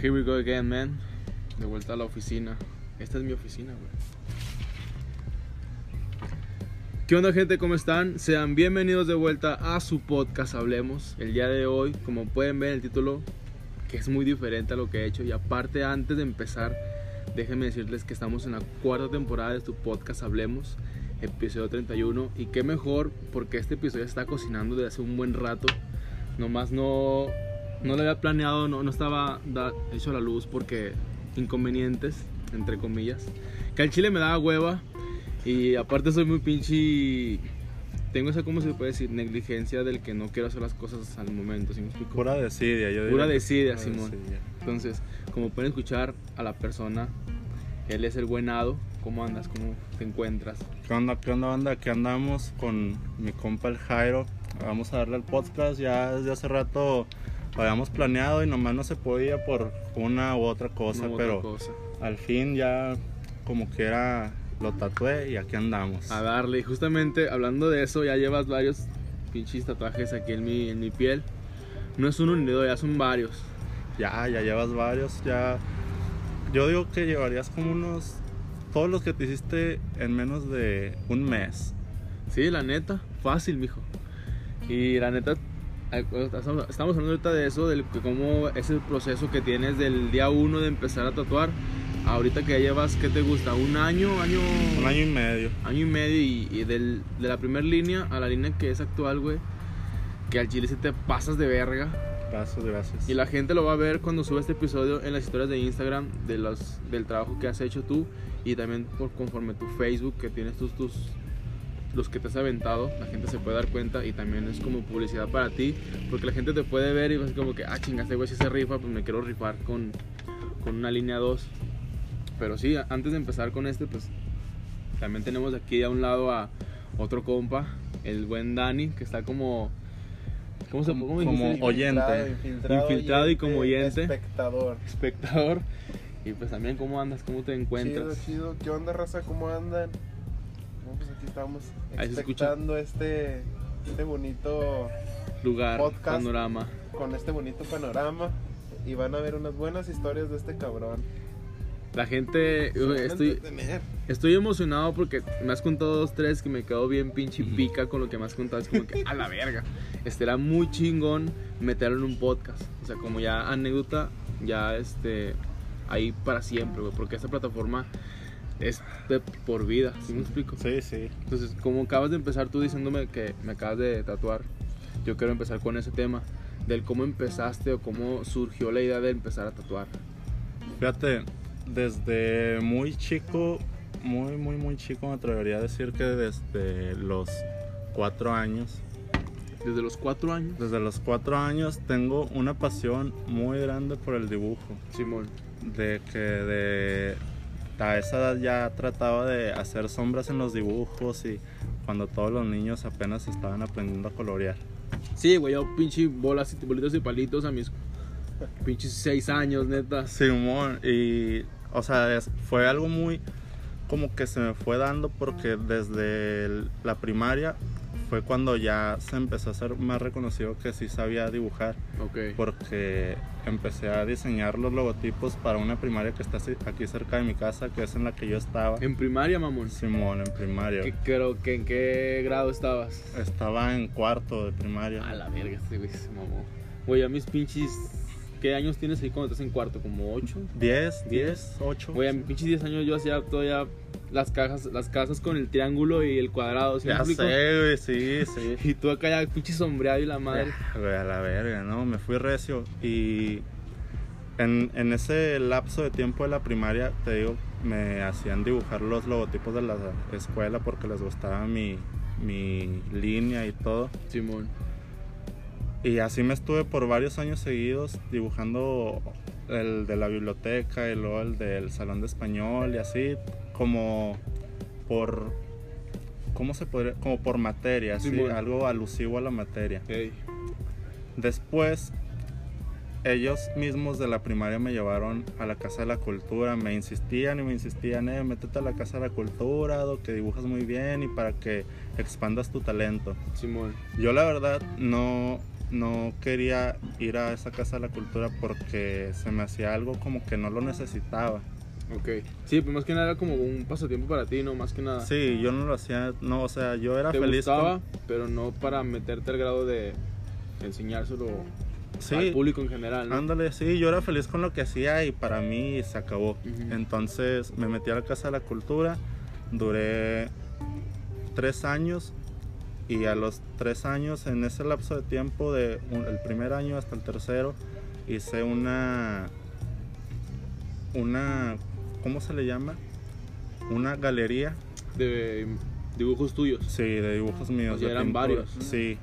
Here we go again, man. De vuelta a la oficina. Esta es mi oficina, güey. ¿Qué onda, gente? ¿Cómo están? Sean bienvenidos de vuelta a su podcast Hablemos. El día de hoy, como pueden ver en el título, que es muy diferente a lo que he hecho. Y aparte, antes de empezar, déjenme decirles que estamos en la cuarta temporada de su podcast Hablemos, episodio 31. Y qué mejor, porque este episodio está cocinando desde hace un buen rato. Nomás no, no lo había planeado, no, no estaba da- hecho a la luz porque inconvenientes, entre comillas. Que al chile me daba hueva. Y aparte soy muy pinche... Tengo esa, ¿cómo se puede decir? Negligencia del que no quiero hacer las cosas al momento, ¿sí me explico? Pura desidia, yo diría Pura desidia, Simón. Entonces, como pueden escuchar a la persona, él es el buenado. ¿Cómo andas? ¿Cómo te encuentras? ¿Qué onda, qué onda, banda? Aquí andamos con mi compa el Jairo. Vamos a darle al podcast. Ya desde hace rato lo habíamos planeado y nomás no se podía por una u otra cosa, otra pero cosa. al fin ya como que era lo tatué y aquí andamos. A darle. Y justamente hablando de eso, ya llevas varios pinches tatuajes aquí en mi, en mi piel. No es uno ni dos, ya son varios. Ya, ya llevas varios, ya. Yo digo que llevarías como unos. Todos los que te hiciste en menos de un mes. Sí, la neta, fácil, mijo. Y la neta, estamos hablando ahorita de eso, que cómo es el proceso que tienes del día uno de empezar a tatuar. Ahorita que ya llevas, ¿qué te gusta? ¿Un año? ¿Año? Un año y medio. año y medio y, y del- de la primera línea a la línea que es actual, güey. Que al chile se te pasas de verga. Gracias, gracias. Y la gente lo va a ver cuando sube este episodio en las historias de Instagram de los, del trabajo que has hecho tú y también por conforme tu Facebook que tienes tus, tus los que te has aventado, la gente se puede dar cuenta y también es como publicidad para ti, porque la gente te puede ver y va a ser como que, ah, chingaste, güey, si se rifa, pues me quiero rifar con, con una línea 2. Pero sí, antes de empezar con este, pues también tenemos aquí a un lado a otro compa, el buen Dani, que está como... ¿Cómo se Como- cómo como dijiste? oyente. Infiltrado y como oyente. Espectador. espectador. Y pues también cómo andas, cómo te Chido, encuentras. chido. ¿Qué onda, raza? ¿Cómo andan? Pues aquí estamos expectando este, este bonito, Lugar, Podcast. panorama. con este bonito panorama. Y van a ver unas buenas historias de este cabrón. La gente, estoy, estoy emocionado porque me has contado dos, tres que me quedo bien pinche pica con lo que me has contado. Es como que a la verga. Este era muy chingón meterlo en un podcast. O sea, como ya anécdota, ya este, ahí para siempre, güey. Porque esta plataforma es de por vida, ¿sí me explico? Sí, sí. Entonces, como acabas de empezar tú diciéndome que me acabas de tatuar, yo quiero empezar con ese tema, del cómo empezaste o cómo surgió la idea de empezar a tatuar. Fíjate, desde muy chico, muy, muy, muy chico, me atrevería a decir que desde los cuatro años, Desde los cuatro años. desde los cuatro años tengo una pasión muy grande por el dibujo. Simón. De que de a esa edad ya trataba de hacer sombras en los dibujos y cuando todos los niños apenas estaban aprendiendo a colorear. Sí, güey, yo pinche bolas y bolitas y palitos a mis pinches seis años, neta. Simón, y o sea, fue algo muy como que se me fue dando porque desde la primaria fue cuando ya se empezó a ser más reconocido que sí sabía dibujar Ok. porque empecé a diseñar los logotipos para una primaria que está aquí cerca de mi casa, que es en la que yo estaba. En primaria, mamón. Simón, en primaria. ¿Qué, creo que en qué grado estabas? Estaba en cuarto de primaria. A la verga, este güey se mamó. Güey, a mis pinches. ¿Qué años tienes ahí cuando estás en cuarto? ¿Como ocho? 10, 10, 8. Güey, a mis pinches 10 años yo hacía todavía las cajas, las casas con el triángulo y el cuadrado, ¿sí Ya sé, güey, sí, sí. Y tú acá ya pinche sombreado y la madre. Güey, a la verga, ¿no? Me fui recio. Y en, en ese lapso de tiempo de la primaria, te digo, me hacían dibujar los logotipos de la escuela porque les gustaba mi, mi línea y todo. Simón. Y así me estuve por varios años seguidos dibujando el de la biblioteca y luego el del salón de español y así como por ¿cómo se podría? como por materia, así, Simón. algo alusivo a la materia. Ey. Después ellos mismos de la primaria me llevaron a la Casa de la Cultura, me insistían y me insistían, eh, métete a la Casa de la Cultura, do, que dibujas muy bien y para que expandas tu talento. Simón. Yo la verdad no, no quería ir a esa casa de la cultura porque se me hacía algo como que no lo necesitaba. Ok. Sí, pues más que nada era como un pasatiempo para ti, ¿no? Más que nada. Sí, yo no lo hacía, no, o sea, yo era Te feliz. con- gustaba, pero no para meterte al grado de enseñárselo Sí, al público en general, ¿no? Ándale, sí, yo era feliz con lo que hacía y para mí se acabó. Entonces me metí a la Casa de la Cultura, duré tres años y a los tres años, en ese lapso de tiempo, de un- el primer año hasta el tercero, hice una, una, ¿cómo se le llama? Una galería, De dibujos tuyos. sí, de dibujos míos. O sea, de eran pintura. varios. Sí,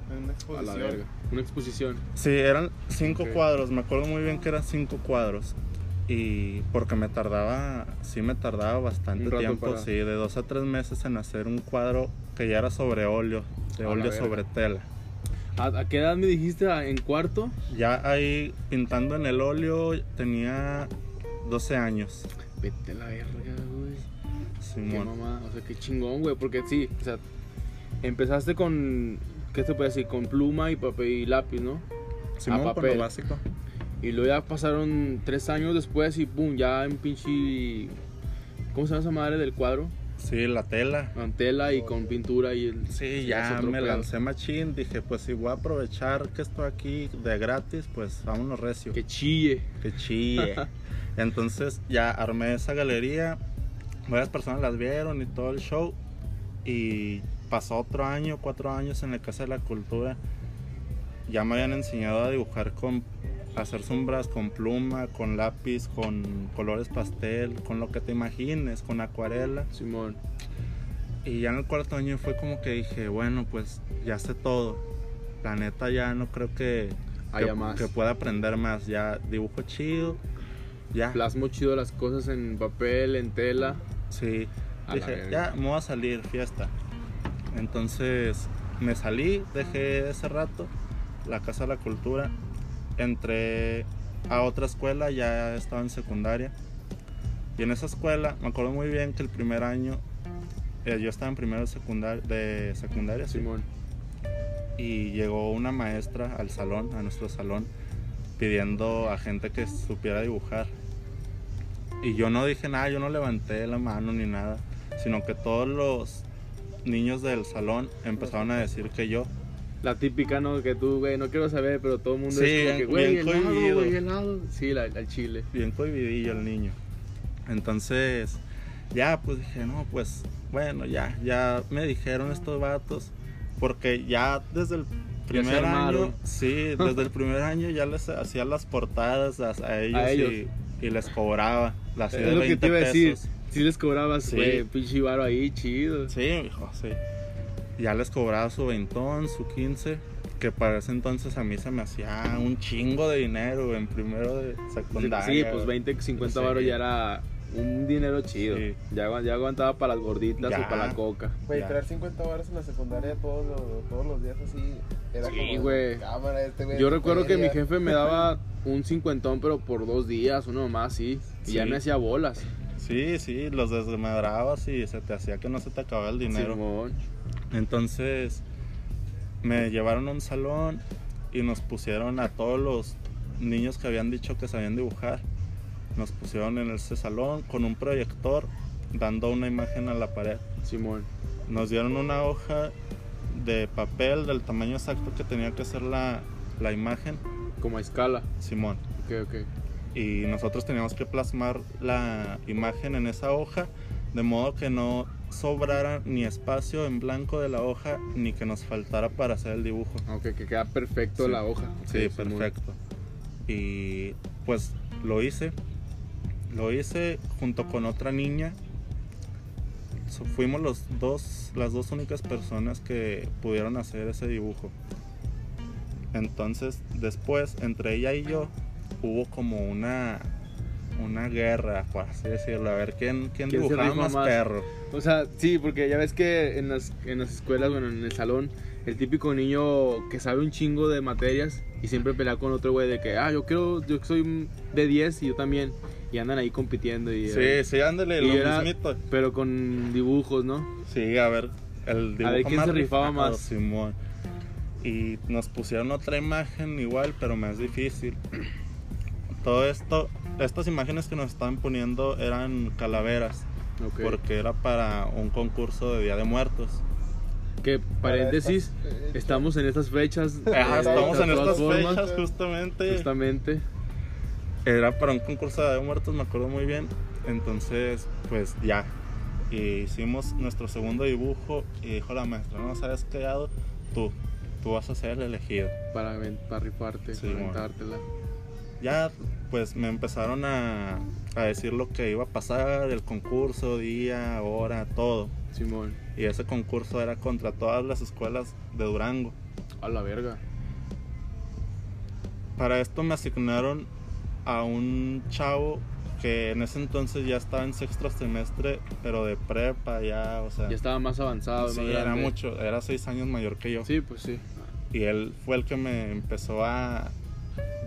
A la verga. Una exposición. Sí, eran cinco cuadros, me acuerdo muy bien que eran cinco cuadros. Y porque me tardaba, sí me tardaba bastante tiempo, para- sí, de dos a tres meses en hacer un cuadro que ya era sobre óleo, de A óleo sobre tela. ¿A, a qué edad me dijiste? ¿A- ¿En cuarto? Ya ahí pintando en el óleo tenía 12 años. Vete a la verga, güey. Qué Simón. mamá. O sea, qué chingón, güey. Porque sí, o sea, empezaste con. ¿Qué te puede decir? Con pluma y papel y lápiz, ¿no? Simón con papel. lo básico. Y luego ya pasaron tres años después y pum, ya en pinche. ¿Cómo se llama esa madre del cuadro? Sí, la tela. Con tela y con pintura y el. Sí, ya me pedo. lancé machín, dije, pues si voy a aprovechar que estoy aquí de gratis, pues vámonos recio. Que chille. Que chille. Entonces ya armé esa galería, varias personas las vieron y todo el show. Y pasó otro año, cuatro años en la Casa de la Cultura. Ya me habían enseñado a dibujar con, hacer sombras con pluma, con lápiz, con colores pastel, con lo que te imagines, con acuarela. Simón. Y ya en el cuarto año fue como que dije, bueno, pues ya sé todo. La neta ya no creo que, Haya que, más. que pueda aprender más. Ya dibujo chido. Ya. Plasmo chido las cosas en papel, en tela. Sí. A Dije, ya me voy a salir, fiesta. Entonces me salí, dejé ese rato la Casa de la Cultura. Entré a otra escuela, ya estaba en secundaria. Y en esa escuela, me acuerdo muy bien que el primer año, eh, yo estaba en primero de secundaria, de secundaria sí. Simón. y llegó una maestra al salón, a nuestro salón, pidiendo a gente que supiera dibujar. Y yo no dije nada, yo no levanté la mano ni nada, sino que todos los niños del salón empezaron a decir que yo. La típica, ¿no? Que tú, güey, no quiero saber, pero todo el mundo Sí, es como que, bien- güey, bien helado, cohibido. güey, helado. Sí, la, al chile. bien cohibidillo el niño. Entonces, ya pues dije, no, pues bueno, ya, ya me dijeron estos vatos, porque ya desde el primer año, sí, desde el primer año ya les hacía las portadas a, a ellos, A ellos. Y, y les cobraba, las Es de lo que 20 te iba a decir. pesos. Si les cobrabas, Sí. güey, pinche varo ahí, chido. Sí, hijo, sí. Ya les cobraba su veintón, su 15, que para ese entonces a mí se me hacía un chingo de dinero en primero de secundaria. Sí, pues 20, 50 Sí. varos ya era un dinero chido. Sí. Ya, ya aguantaba para las gorditas Ya. o para la coca. Güey, traer 50 baros en la secundaria todos los, todos los días así. Era Sí, como. güey. Cámara, este güey. Yo recuerdo que mi feria". jefe me daba un cincuentón, pero por dos días, uno más, sí. Y ya Sí. me hacía bolas. Sí, sí, los desmadrabas y se te hacía que no se te acababa el dinero. Simón. Entonces me llevaron a un salón y nos pusieron a todos los niños que habían dicho que sabían dibujar. Nos pusieron en ese salón con un proyector dando una imagen a la pared. Simón. Nos dieron una hoja de papel del tamaño exacto que tenía que ser la, la imagen, Como a escala. Simón. Ok, ok. y nosotros teníamos que plasmar la imagen en esa hoja de modo que no sobrara ni espacio en blanco de la hoja ni que nos faltara para hacer el dibujo. Ok, que queda perfecto Sí. la hoja. Sí, perfecto. Y pues lo hice. Lo hice junto con otra niña. Fuimos los dos, las dos únicas personas que pudieron hacer ese dibujo. Entonces, después, entre ella y yo, hubo como una una guerra, por así decirlo, a ver quién, quién, ¿Quién dibujaba más, más? perro. O sea, sí, porque ya ves que en las, en las escuelas, bueno, en el salón, el típico niño que sabe un chingo de materias y siempre pelea con otro güey de que, ah, yo quiero, yo soy de 10 y yo también. Y andan ahí compitiendo y... Sí, sí, ándale, lo era- mismito. Pero con dibujos, ¿no? Sí, a ver, el dibujo ver quién más se rifaba rifado, más. Simón. y nos pusieron otra imagen igual, pero más difícil. Todo esto, estas imágenes que nos estaban poniendo eran calaveras, Ok. porque era para un concurso de Día de Muertos. Que paréntesis, estamos en estas fechas. Ajá, estamos en estas formas, fechas justamente. Justamente. Era para un concurso de Día de Muertos, me acuerdo muy bien. Entonces, pues ya. Hicimos nuestro segundo dibujo y dijo la maestra, no sabes qué dado, tú, tú vas a ser el elegido. Para, para rifarte, Sí, para bueno. aventártela. ya pues me empezaron a, a decir lo que iba a pasar, el concurso, día, hora, todo. Simón. Y ese concurso era contra todas las escuelas de Durango. A la verga. Para esto me asignaron a un chavo que en ese entonces ya estaba en sexto semestre, pero de prepa ya, o sea, Ya estaba más avanzado, sí, más era mucho, era seis años mayor que yo. Sí, pues sí. Y él fue el que me empezó a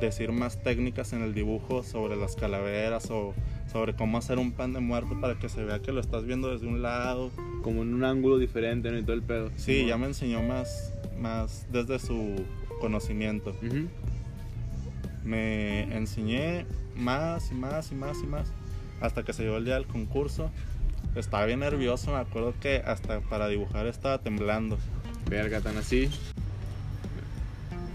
decir más técnicas en el dibujo sobre las calaveras o sobre cómo hacer un pan de muerto para que se vea que lo estás viendo desde un lado. Como en un ángulo diferente, ¿no? Y todo el pedo. Sí, ya me enseñó más, más desde su conocimiento. Me enseñé más y más y más y más hasta que se llegó el día del concurso. Estaba bien nervioso, me acuerdo que hasta para dibujar estaba temblando. Verga, tan así.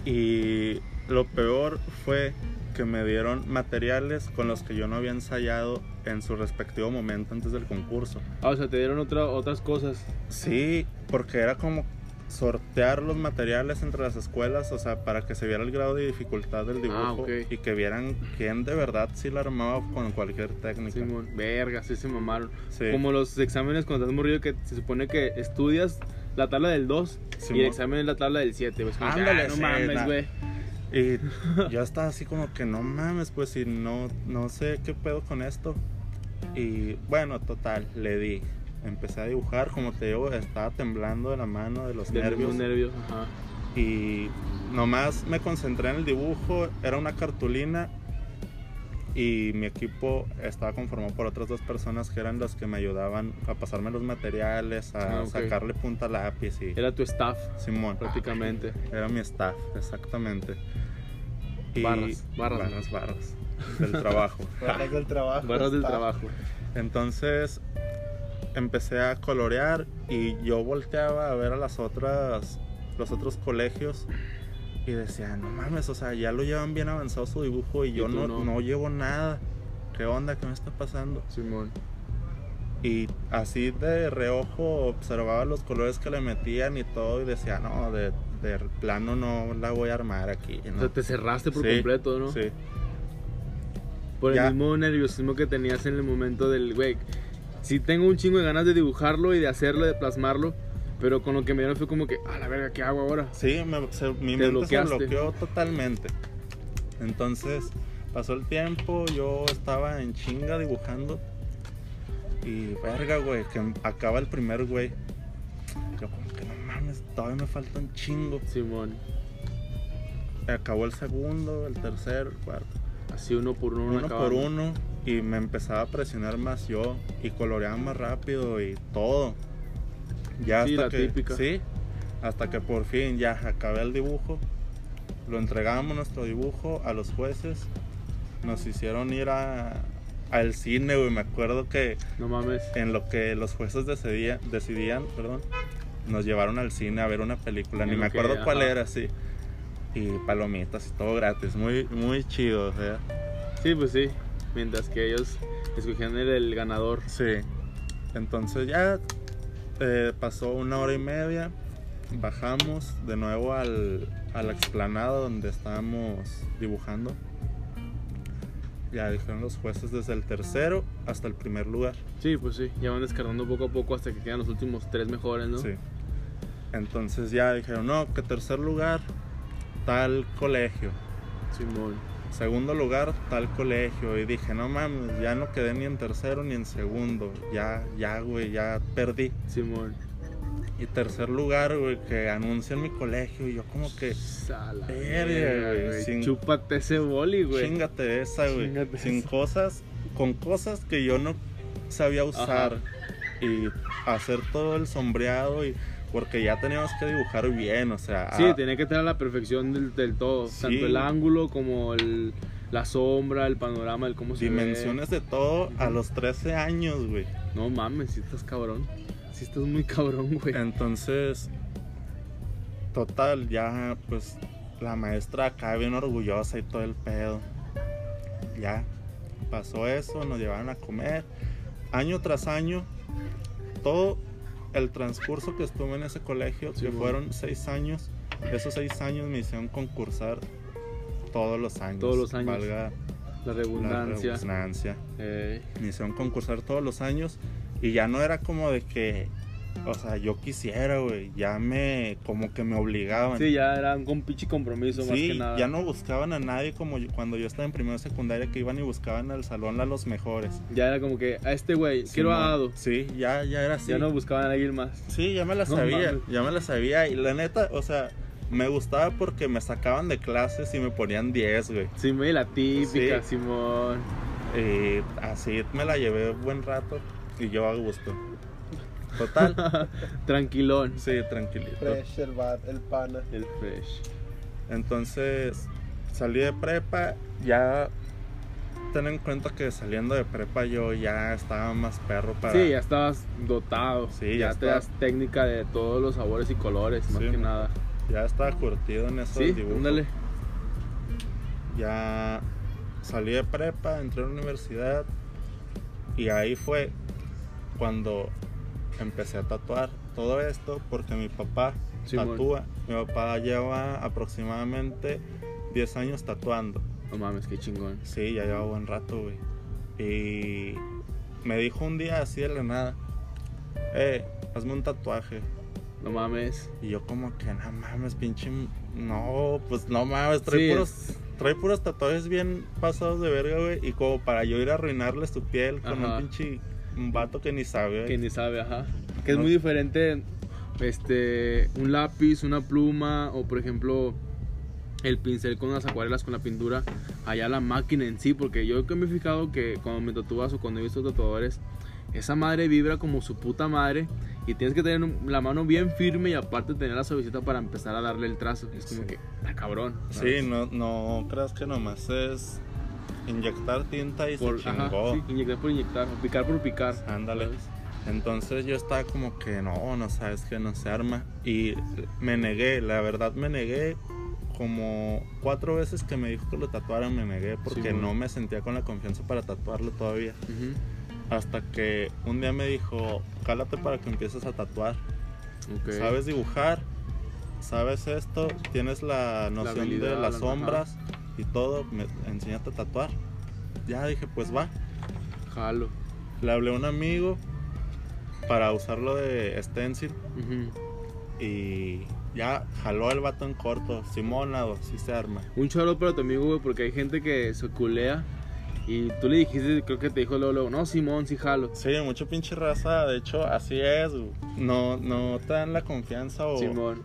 Y lo peor fue que me dieron materiales con los que yo no había ensayado en su respectivo momento antes del concurso. Ah, o sea, te dieron otra, otras cosas. Sí, porque era como sortear los materiales entre las escuelas, o sea, para que se viera el grado de dificultad del dibujo Ah, ok. y que vieran quién de verdad sí la armaba con cualquier técnica. Simón. Verga, sí se mamaron. Sí. Como los exámenes cuando estás morrido que se supone que estudias la tabla del 2 y el examen es la tabla del 7. Pues Ándale, ah, no sí, mames, güey. Y yo estaba así como que no mames, pues si no, no sé qué pedo con esto. Y bueno, total, le di. Empecé a dibujar, como te digo, estaba temblando de la mano de los De nervios. nervios. nervios. Ajá. Y nomás me concentré en el dibujo, era una cartulina y mi equipo estaba conformado por otras dos personas que eran las que me ayudaban a pasarme los materiales, a Ah, sacarle punta al lápiz y Era tu staff, Simón. prácticamente. Era mi staff, exactamente. Y- Barras, barras, barras, barras del trabajo. Barras del trabajo. Barras del trabajo. Entonces empecé a colorear y yo volteaba a ver a las otras, los otros colegios y decía, no mames, o sea, ya lo llevan bien avanzado su dibujo y, Y yo no, no. no llevo nada. ¿Qué onda? ¿Qué me está pasando? Simón. Y así de reojo observaba los colores que le metían y todo y decía, no, de, de plano no la voy a armar aquí. O ¿no?". sea, te cerraste por Sí, completo, ¿no? Sí. Por el mismo nerviosismo que tenías en el momento del, güey, sí tengo un chingo de ganas de dibujarlo y de hacerlo, de plasmarlo, pero con lo que me dieron fue como que, a la verga, ¿qué hago ahora? Sí, me- se- mi Te mente se bloqueaste. bloqueó totalmente. Entonces pasó el tiempo, yo estaba en chinga dibujando. Y verga, güey, que acaba el primer güey. Yo como que no mames, todavía me falta un chingo. Simón, Acabó el segundo, el tercer, el cuarto. así uno por uno, Uno por uno. Y me empezaba a presionar más yo. Y coloreaba más rápido y todo. Ya Sí, hasta la que, típica. Sí, hasta que por fin ya acabé el dibujo. Lo entregamos nuestro dibujo a los jueces. Nos hicieron ir a, al cine, güey. Me acuerdo que No mames. en lo que los jueces decidía- decidían, perdón, nos llevaron al cine a ver una película. En Ni me que- acuerdo cuál ajá. era, sí. Y palomitas y todo gratis. Muy, muy chido, o sea. Sí, pues sí. Mientras que ellos escogían el, el ganador. Sí. Entonces ya eh, pasó una hora y media. Bajamos de nuevo al, a la explanada donde estábamos dibujando. Ya dijeron los jueces desde el tercero hasta el primer lugar. Sí, pues sí. Ya van descargando poco a poco hasta que quedan los últimos tres mejores, ¿no? Sí. Entonces ya dijeron, no, que tercer lugar, tal colegio. Simón. Segundo lugar, tal colegio. Y dije, no mames, ya no quedé ni en tercero ni en segundo. Ya, ya, güey, ya perdí. Simón. Y tercer lugar, güey, que anuncian mi colegio. Y yo como que, Sala. Verga, güey, sin- Chúpate ese boli, güey. chingate esa, güey. Sin esa. cosas, con cosas que yo no sabía usar. Y hacer todo el sombreado y Porque ya teníamos que dibujar bien, o sea. Sí, ah, tenía que estar a la perfección del, del todo. Sí. Tanto el ángulo como el, la sombra, el panorama, el cómo se ve. dimensiones de todo a los 13 años, güey. No mames, si estás cabrón. Si estás muy cabrón, güey. Entonces, total, ya pues la maestra acá bien orgullosa y todo el pedo. Ya pasó eso, nos llevaron a comer. Año tras año, todo el transcurso que estuve en ese colegio, Sí, que bueno. fueron seis años, esos seis años me hicieron concursar todos los años. Todos los años. Valga La la redundancia. redundancia Eh, me hicieron concursar todos los años y ya no era como de que, o sea, yo quisiera, güey, ya me, como que me obligaban. sí, ya era un pinche compromiso más Sí, que nada. ya no buscaban a nadie como yo- cuando yo estaba en primero secundaria que iban y buscaban al salón a los mejores. Ya era como que a este güey, quiero Simón. a Ado. Sí, ya, ya era así. Ya no buscaban a alguien más. Sí, ya me la No sabía, mames. ya me la sabía y la neta, o sea, me gustaba porque me sacaban de clases y me ponían 10, güey. Sí, me la típica, Sí. Simón. Y así me la llevé buen rato y yo a gusto. Total, Tranquilón. sí, tranquilito. Fresh, el bar, el pana. El fresh. Entonces salí de prepa, ya ten en cuenta que saliendo de prepa yo ya estaba más perro para... Sí, ya estabas dotado. Sí, ya ya te das técnica de todos los sabores y colores, más Sí, que nada. ya estaba curtido en esos Sí, dibujos. ándale. Ya salí de prepa, entré a la universidad y ahí fue cuando empecé a tatuar todo esto porque mi papá Simón. tatúa. Mi papá lleva aproximadamente 10 años tatuando. No mames, qué chingón. Sí, ya lleva buen rato, güey. Y me dijo un día así de la nada, eh, hazme un tatuaje. No mames. Y yo como que, no mames, pinche... No, pues no mames, trae, Sí, puros, trae puros tatuajes bien pasados de verga, güey. Y como para yo ir a arruinarle su piel con Ajá. un pinche un vato que ni sabe, que ni sabe, ajá. Que es No. muy diferente este un lápiz, una pluma o por ejemplo el pincel con las acuarelas con la pintura, allá la máquina en sí, porque yo que me he fijado que cuando me tatúas o cuando he visto tatuadores, esa madre vibra como su puta madre y tienes que tener la mano bien firme y aparte tener la suavecita para empezar a darle el trazo. Es como Sí. que, ah, cabrón. Sí, no, no creas que nomás es inyectar tinta y por, se ajá, chingó. sí, inyectar por inyectar, o picar por picar. Ándale. ¿sabes? Entonces yo estaba como que no, no sabes que no se arma. Y me negué, la verdad me negué. Como cuatro veces que me dijo que lo tatuara me negué porque Sí, no me sentía con la confianza para tatuarlo todavía. Ujú. Hasta que un día me dijo, cálate para que empieces a tatuar. Ok. Sabes dibujar, sabes esto, tienes la noción habilidad, de la- las ajá. sombras y todo, me enséñate a tatuar. Ya dije, pues va. Jalo. Le hablé a un amigo para usarlo de stencil y ya jaló el vato en corto. Simonado, sí se arma. Un choro para tu amigo, güey, porque hay gente que se culea y tú le dijiste, creo que te dijo luego, luego, no, Simón, sí jalo. Sí, mucho pinche raza, de hecho, así es. güey. No, no te dan la confianza o... Simón.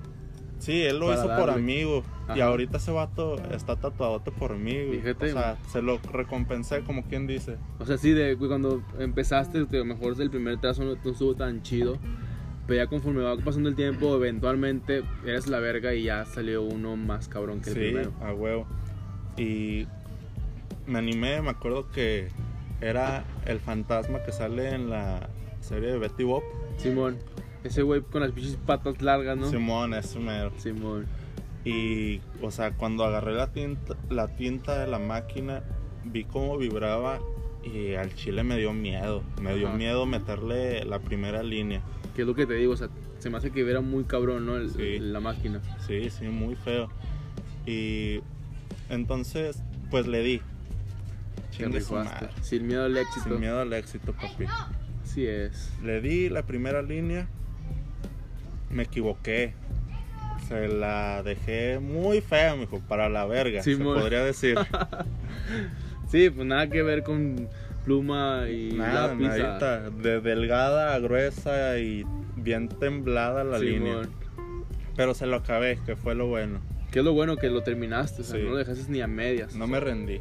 Sí, él lo hizo por darle. amigo. Y Ajá. ahorita ese vato está tatuadote por mí, güey. Fíjate, O sea, se lo recompensé, como quien dice. O sea, sí, de, güey, cuando empezaste, a lo mejor el primer trazo no, no estuvo tan chido, pero ya conforme va pasando el tiempo, eventualmente eres la verga y ya salió uno más cabrón que el Sí, primero. a huevo. Y me animé, me acuerdo que era el fantasma que sale en la serie de Betty Bob. Simón, ese güey con las pinches patas largas, ¿no? Simón, ese mero. Simón. Y, o sea, cuando agarré la tinta, la tinta de la máquina, vi cómo vibraba y al chile me dio miedo. Me dio Ajá. miedo meterle la primera línea. Que es lo que te digo, o sea, se me hace que era muy cabrón, ¿no? El- Sí. la máquina. Sí, sí, muy feo. Y entonces, pues le di. Chingue su madre. Sin miedo al éxito. Sin miedo al éxito, papi. Así es. Le di la primera línea. Me equivoqué. Se la dejé muy fea, mijo, para la verga, Simón. se podría decir. Sí, pues nada que ver con pluma y Nada, lápiz. a- nadita. De delgada a gruesa y bien temblada la línea. Simón. Pero se lo acabé, que fue lo bueno. Que es lo bueno que lo terminaste, o sea, Sí. no lo dejaste ni a medias. No me rendí.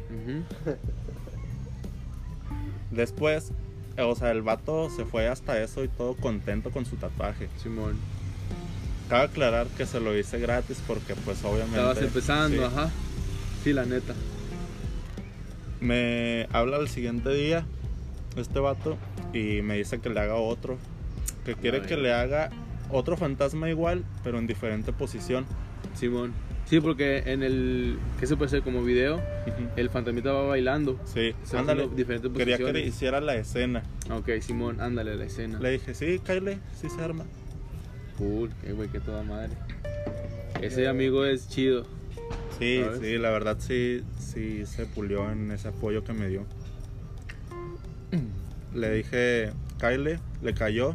Después, o sea, el vato se fue hasta eso y todo contento con su tatuaje. Simón. Cabe aclarar que se lo hice gratis porque pues obviamente... Estabas empezando, sí. ajá. Sí, la neta. Me habla el siguiente día este vato y me dice que le haga otro. Que quiere que le haga otro fantasma igual, pero en diferente posición. Simón. Sí, porque en el. ¿Qué se puede hacer? Como video, el fantasmita va bailando. Sí, ándale. diferentes Quería que le hiciera la escena. Ok, Simón, ándale la escena. Le dije, sí, Kyle, sí se arma. Cool, qué güey, que toda madre. Ese amigo es chido. Sí, ¿Sabes? sí, la verdad sí, sí se pulió en ese apoyo que me dio. Le dije, Kyle, le cayó,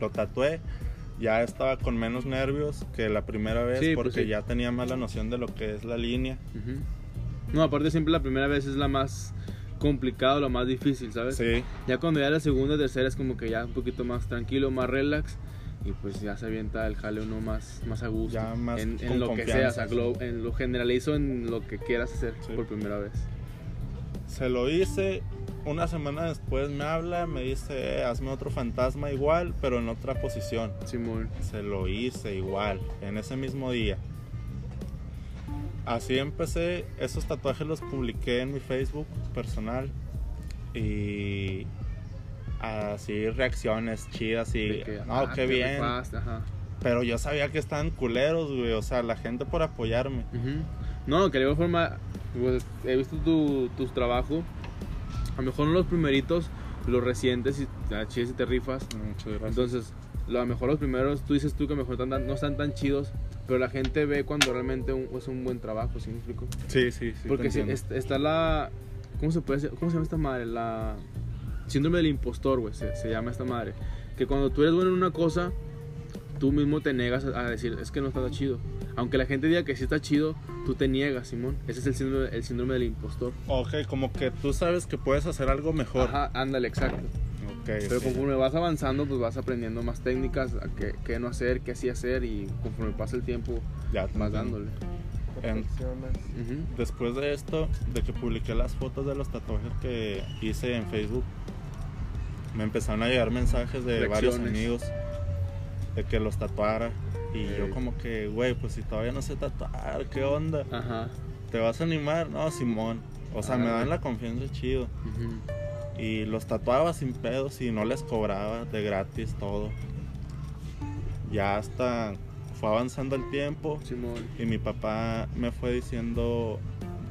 lo tatué, ya estaba con menos nervios que la primera vez Sí, pues porque sí. ya tenía más la noción de lo que es la línea. No, aparte siempre la primera vez es la más complicada, la más difícil, ¿sabes? Sí, Ya cuando ya la segunda, tercera es como que ya un poquito más tranquilo, más relax. Y pues ya se avienta el jale uno más, más a gusto. Ya más en, en lo que sea, o sea, glo- en lo generalizo en lo que quieras hacer Sí. por primera vez. se lo hice. Una semana después me habla, me dice, "Eh, hazme otro fantasma igual, pero en otra posición. Simón. Se lo hice igual, en ese mismo día. Así empecé, esos tatuajes los publiqué en mi Facebook personal y así reacciones chidas y, que, no, ah, qué bien. ajá. Pero yo sabía que estaban culeros, güey, o sea, la gente por apoyarme. Ujú. No, que de igual forma, pues, he visto tu, tus trabajos. A lo mejor no los primeritos, los recientes, y ah, chido si te rifas. Muchas gracias. Entonces, lo- a lo mejor los primeros, tú dices tú que a lo mejor no están tan chidos, pero la gente ve cuando realmente un- es un buen trabajo, ¿sí me explico? sí, sí, sí. Porque si- está la. ¿Cómo se puede? ¿Cómo se llama esta madre? La. Síndrome del impostor, güey, se, se llama esta madre. Que cuando tú eres bueno en una cosa, tú mismo te negas a, a decir, es que no está chido. Aunque la gente diga que sí está chido, tú te niegas, Simón. Ese es el síndrome, el síndrome del impostor. Ok, como que tú sabes que puedes hacer algo mejor. Ajá, ándale, exacto. Ok, Pero ok. conforme vas avanzando, pues vas aprendiendo más técnicas, a qué, qué no hacer, qué sí hacer, y conforme pasa el tiempo, Ya vas dándole. Ujú. Después de esto, de que publiqué las fotos de los tatuajes que hice en Facebook, me empezaron a llegar mensajes de varios amigos de que los tatuara. Y yo como que, güey, pues si todavía no sé tatuar, ¿qué onda? Ajá. ¿Te vas a animar? No, Simón. O sea, me Árale. dan la confianza chido. Y los tatuaba sin pedos y no les cobraba de gratis todo. Ya hasta fue avanzando el tiempo Simón. y mi papá me fue diciendo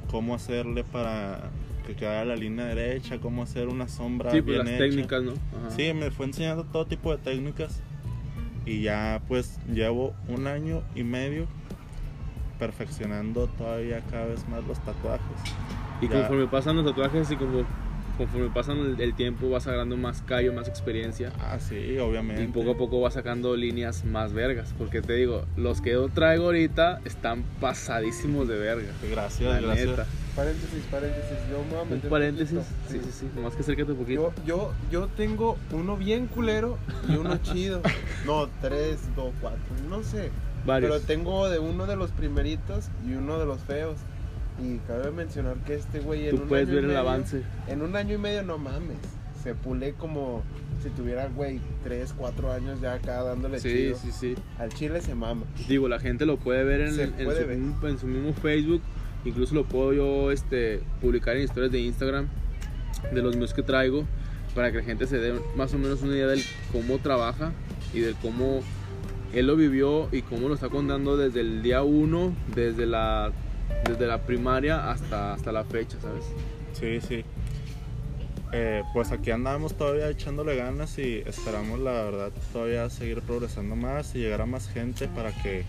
cómo hacerle para que quedara la línea derecha, cómo hacer una sombra Sí, pues bien las hecha. técnicas, ¿no? Ajá. Sí, me fue enseñando todo tipo de técnicas y ya pues llevo un año y medio perfeccionando todavía cada vez más los tatuajes. Y Ya. conforme pasan los tatuajes y como conforme pasan el, el tiempo vas agarrando más callo, más experiencia. Ah, sí, obviamente. Y poco a poco vas sacando líneas más vergas. Porque te digo, los que yo traigo ahorita están pasadísimos de verga. Gracias, La gracias. neta. Paréntesis, paréntesis. Yo me voy a meter Un paréntesis. poquito. Sí, sí, sí. Nomás que acércate un poquito. Yo, yo, yo tengo uno bien culero y uno chido. No, tres o cuatro, no sé. Varios. Pero tengo de uno de los primeritos y uno de los feos. Y cabe mencionar que este güey en Tú un puedes año y ver el medio- avance. En un año y medio no mames. Se pule como si tuviera, güey, tres, cuatro años ya acá dándole Sí, chido. sí, sí. Al chile se mama. Digo, la gente lo puede ver en, puede su, ver. en su mismo Facebook. Incluso lo puedo yo este, publicar en historias de Instagram de los míos que traigo para que la gente se dé más o menos una idea del cómo trabaja y del cómo él lo vivió y cómo lo está contando desde el día uno, desde la, desde la primaria hasta, hasta la fecha, ¿sabes? Sí, sí. Eh, pues aquí andamos todavía echándole ganas y esperamos la verdad todavía seguir progresando más y llegar a más gente para que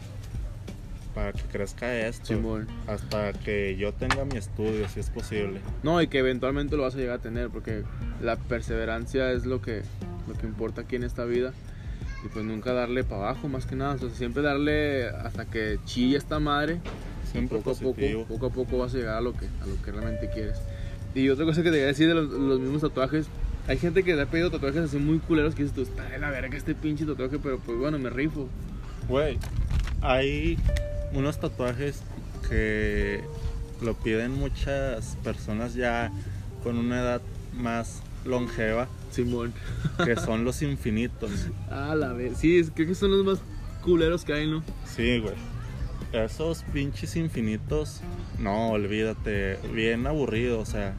para que crezca esto Simón. hasta que yo tenga mi estudio si es posible. No, y que eventualmente lo vas a llegar a tener, porque la perseverancia es lo que, lo que importa aquí en esta vida. Y pues nunca darle para abajo, más que nada. O sea, siempre darle hasta que chille esta madre. Siempre poco a positivo. poco, poco a poco vas a llegar a lo que, a lo que realmente quieres. Y otra cosa que te quería decir de los, los mismos tatuajes. Hay gente que te ha pedido tatuajes así muy culeros que dices tú, está de la verga este pinche tatuaje, pero pues bueno, me rifo. Güey, hay unos tatuajes que lo piden muchas personas ya con una edad más longeva, Simón. que son los infinitos. Ah, la vez. Sí, creo que son los más culeros que hay, ¿no? Sí, güey. Esos pinches infinitos, no, olvídate, bien aburrido, o sea,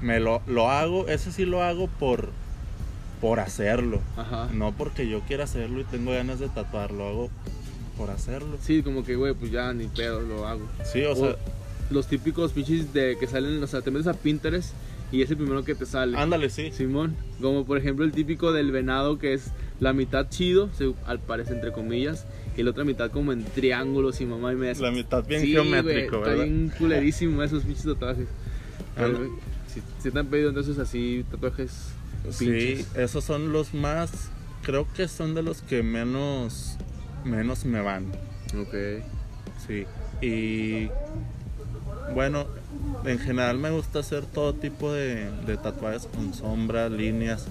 me lo, lo hago, ese sí lo hago por, por hacerlo, Ajá. no porque yo quiera hacerlo y tengo ganas de tatuarlo, lo hago por hacerlo. Sí, como que, güey, pues ya ni pedo, lo hago. Sí, o sea, los típicos pinches de que salen, o sea, te metes a Pinterest y es el primero que te sale. ándale, sí. Simón, como por ejemplo el típico del venado que es la mitad chido, al parecer entre comillas, y la otra mitad como en triángulos y mamá y media. La mitad bien Sí, geométrico, güey, ¿verdad? Está bien culerísimo esos pinches tatuajes. Pero, si, si te han pedido entonces así tatuajes Sí, pinches. esos son los más, creo que son de los que menos, menos me van. Ok. Sí, y bueno, en general me gusta hacer todo tipo de, de tatuajes con sombras, líneas.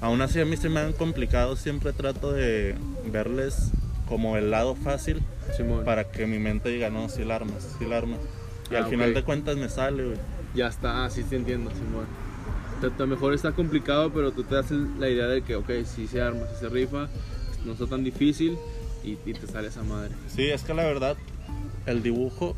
Aún así a mí se me han complicado, siempre trato de verles como el lado fácil Simón. para que mi mente diga, no, sí la armas, sí la armas. Y Ah, al final de cuentas me sale, güey. Ya está, así te entiendo, Simón. A lo mejor está complicado, pero tú te das la idea de que, ok, si se arma, si se rifa, no está tan difícil y, y te sale esa madre. Sí, es que la verdad, el dibujo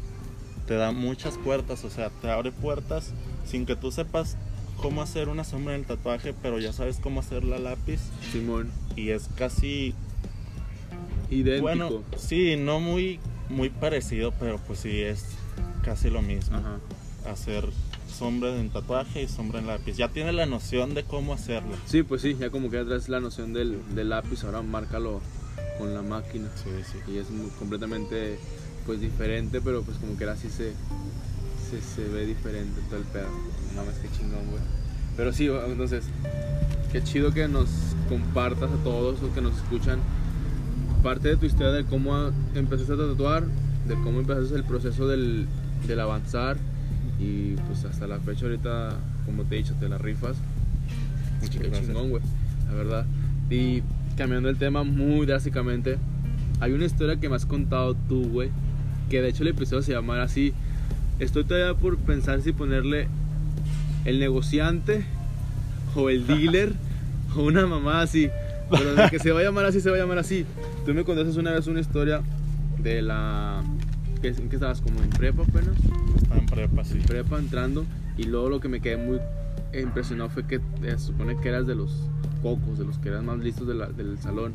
te da muchas puertas, o sea, te abre puertas sin que tú sepas cómo hacer una sombra en el tatuaje, pero ya sabes cómo hacerla a lápiz Simón. y es casi Idéntico. Bueno, sí, no muy, muy parecido, pero pues sí es casi lo mismo. Ajá. Hacer sombra en tatuaje y sombra en lápiz. Ya tiene la noción de cómo hacerlo. Sí, pues sí, ya como que ya traes la noción del, del lápiz, ahora márcalo con la máquina. Sí, sí. Y es muy- completamente pues diferente, pero pues como que era así se, se, se ve diferente todo el pedo. Mames, qué chingón, güey. Pero sí, entonces, qué chido que nos compartas a todos los que nos escuchan parte de tu historia de cómo empezaste a tatuar, de cómo empezaste el proceso del, del avanzar y pues hasta la fecha ahorita, como te he dicho, te la rifas. Muchas Qué gracias. chingón, güey, la verdad. Y cambiando el tema muy drásticamente, hay una historia que me has contado tú, güey, que de hecho el episodio se llamará así. Estoy todavía por pensar si ponerle el negociante o el dealer o una mamá así. Pero de que se va a llamar así, se va a llamar así. Tú me contaste una vez una historia de la... ¿Qué, ¿En qué estabas? ¿Como en prepa apenas? Estaba en prepa, sí. prepa entrando y luego lo que me quedé muy impresionado fue que se supone que eras de los cocos, de los que eran más listos de la- del salón.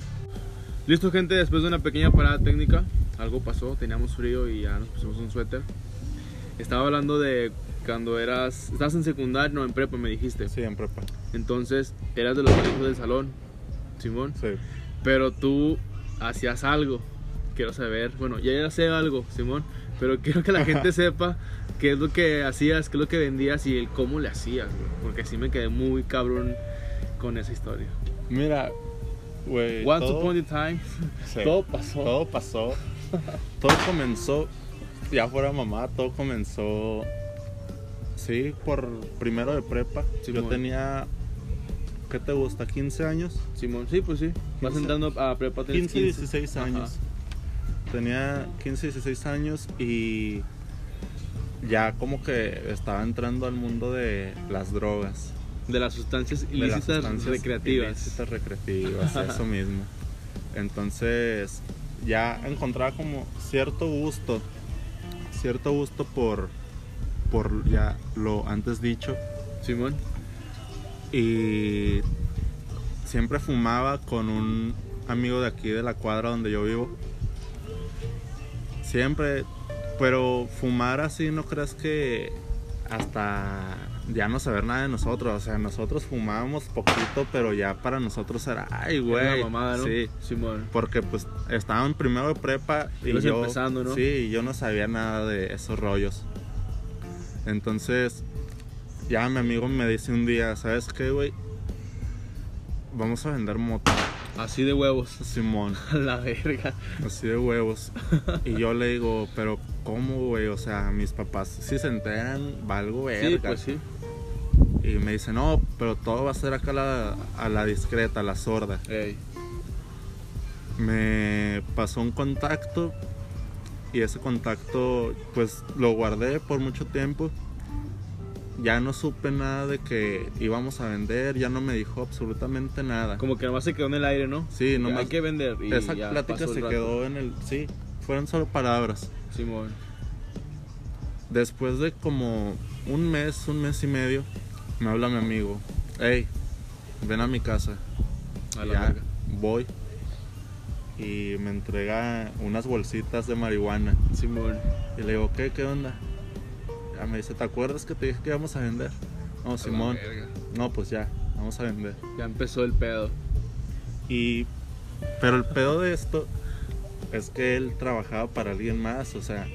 Listo gente, después de una pequeña parada técnica, algo pasó, teníamos frío y ya nos pusimos un suéter. Estaba hablando de cuando eras, estabas en secundaria, no en prepa me dijiste. Sí, en prepa. Entonces eras de los más listos del salón, Simón. Sí. Pero tú hacías algo. Quiero saber. Bueno, ya ya sé algo, Simón. Pero quiero que la gente sepa qué es lo que hacías, qué es lo que vendías y el cómo le hacías, güey. Porque así me quedé muy cabrón con esa historia. Mira, güey. Once todo- upon a time, sí, todo pasó. Todo pasó. todo comenzó, ya fuera mamá, todo comenzó. Sí, por primero de prepa. Simón. Yo tenía. ¿Qué te gusta? ¿15 años? Simón, sí, pues sí. Vas 15. entrando a prepa. tienes 15, 16 Ajá. años. Tenía 15, 16 años y ya como que estaba entrando al mundo de las drogas. De las sustancias de las ilícitas sustancias recreativas. ilícitas recreativas, eso mismo. Entonces ya encontraba como cierto gusto, cierto gusto por, por ya lo antes dicho. Simón. Y siempre fumaba con un amigo de aquí de la cuadra donde yo vivo. Siempre, pero fumar así no creas que hasta ya no saber nada de nosotros. O sea, nosotros fumábamos poquito, pero ya para nosotros era, ay, güey. mamada, ¿no? Sí, Simón. porque pues estaba en primero de prepa y Ibas yo, empezando, ¿no? sí, y yo no sabía nada de esos rollos. Entonces, ya mi amigo me dice un día, ¿sabes qué, güey? Vamos a vender moto, Así de huevos. Simón, A la verga. así de huevos. Y yo le digo, pero ¿cómo, güey? O sea, mis papás, si se enteran, valgo verga. Sí, pues sí. Y me dice, no, pero todo va a ser acá a la, a la discreta, a la sorda. Ey. me pasó un contacto y ese contacto pues lo guardé por mucho tiempo. ya no supe nada de que íbamos a vender, ya no me dijo absolutamente nada. Como que nomás se quedó en el aire, ¿no? Sí, nomás Hay que vender. Y esa ya plática se quedó en el... Sí, fueron solo palabras. Simón. Después de como un mes, un mes y medio, me habla mi amigo. Hey, ven a mi casa. A la ya, voy. Y me entrega unas bolsitas de marihuana. Simón. Y le digo, ¿qué? ¿Qué onda? Ya me dice, ¿te acuerdas que te dije que íbamos a vender? No, A Simón. No, pues ya, vamos a vender. Ya empezó el pedo. Y. Pero el pedo de esto es que él trabajaba para alguien más. O sea,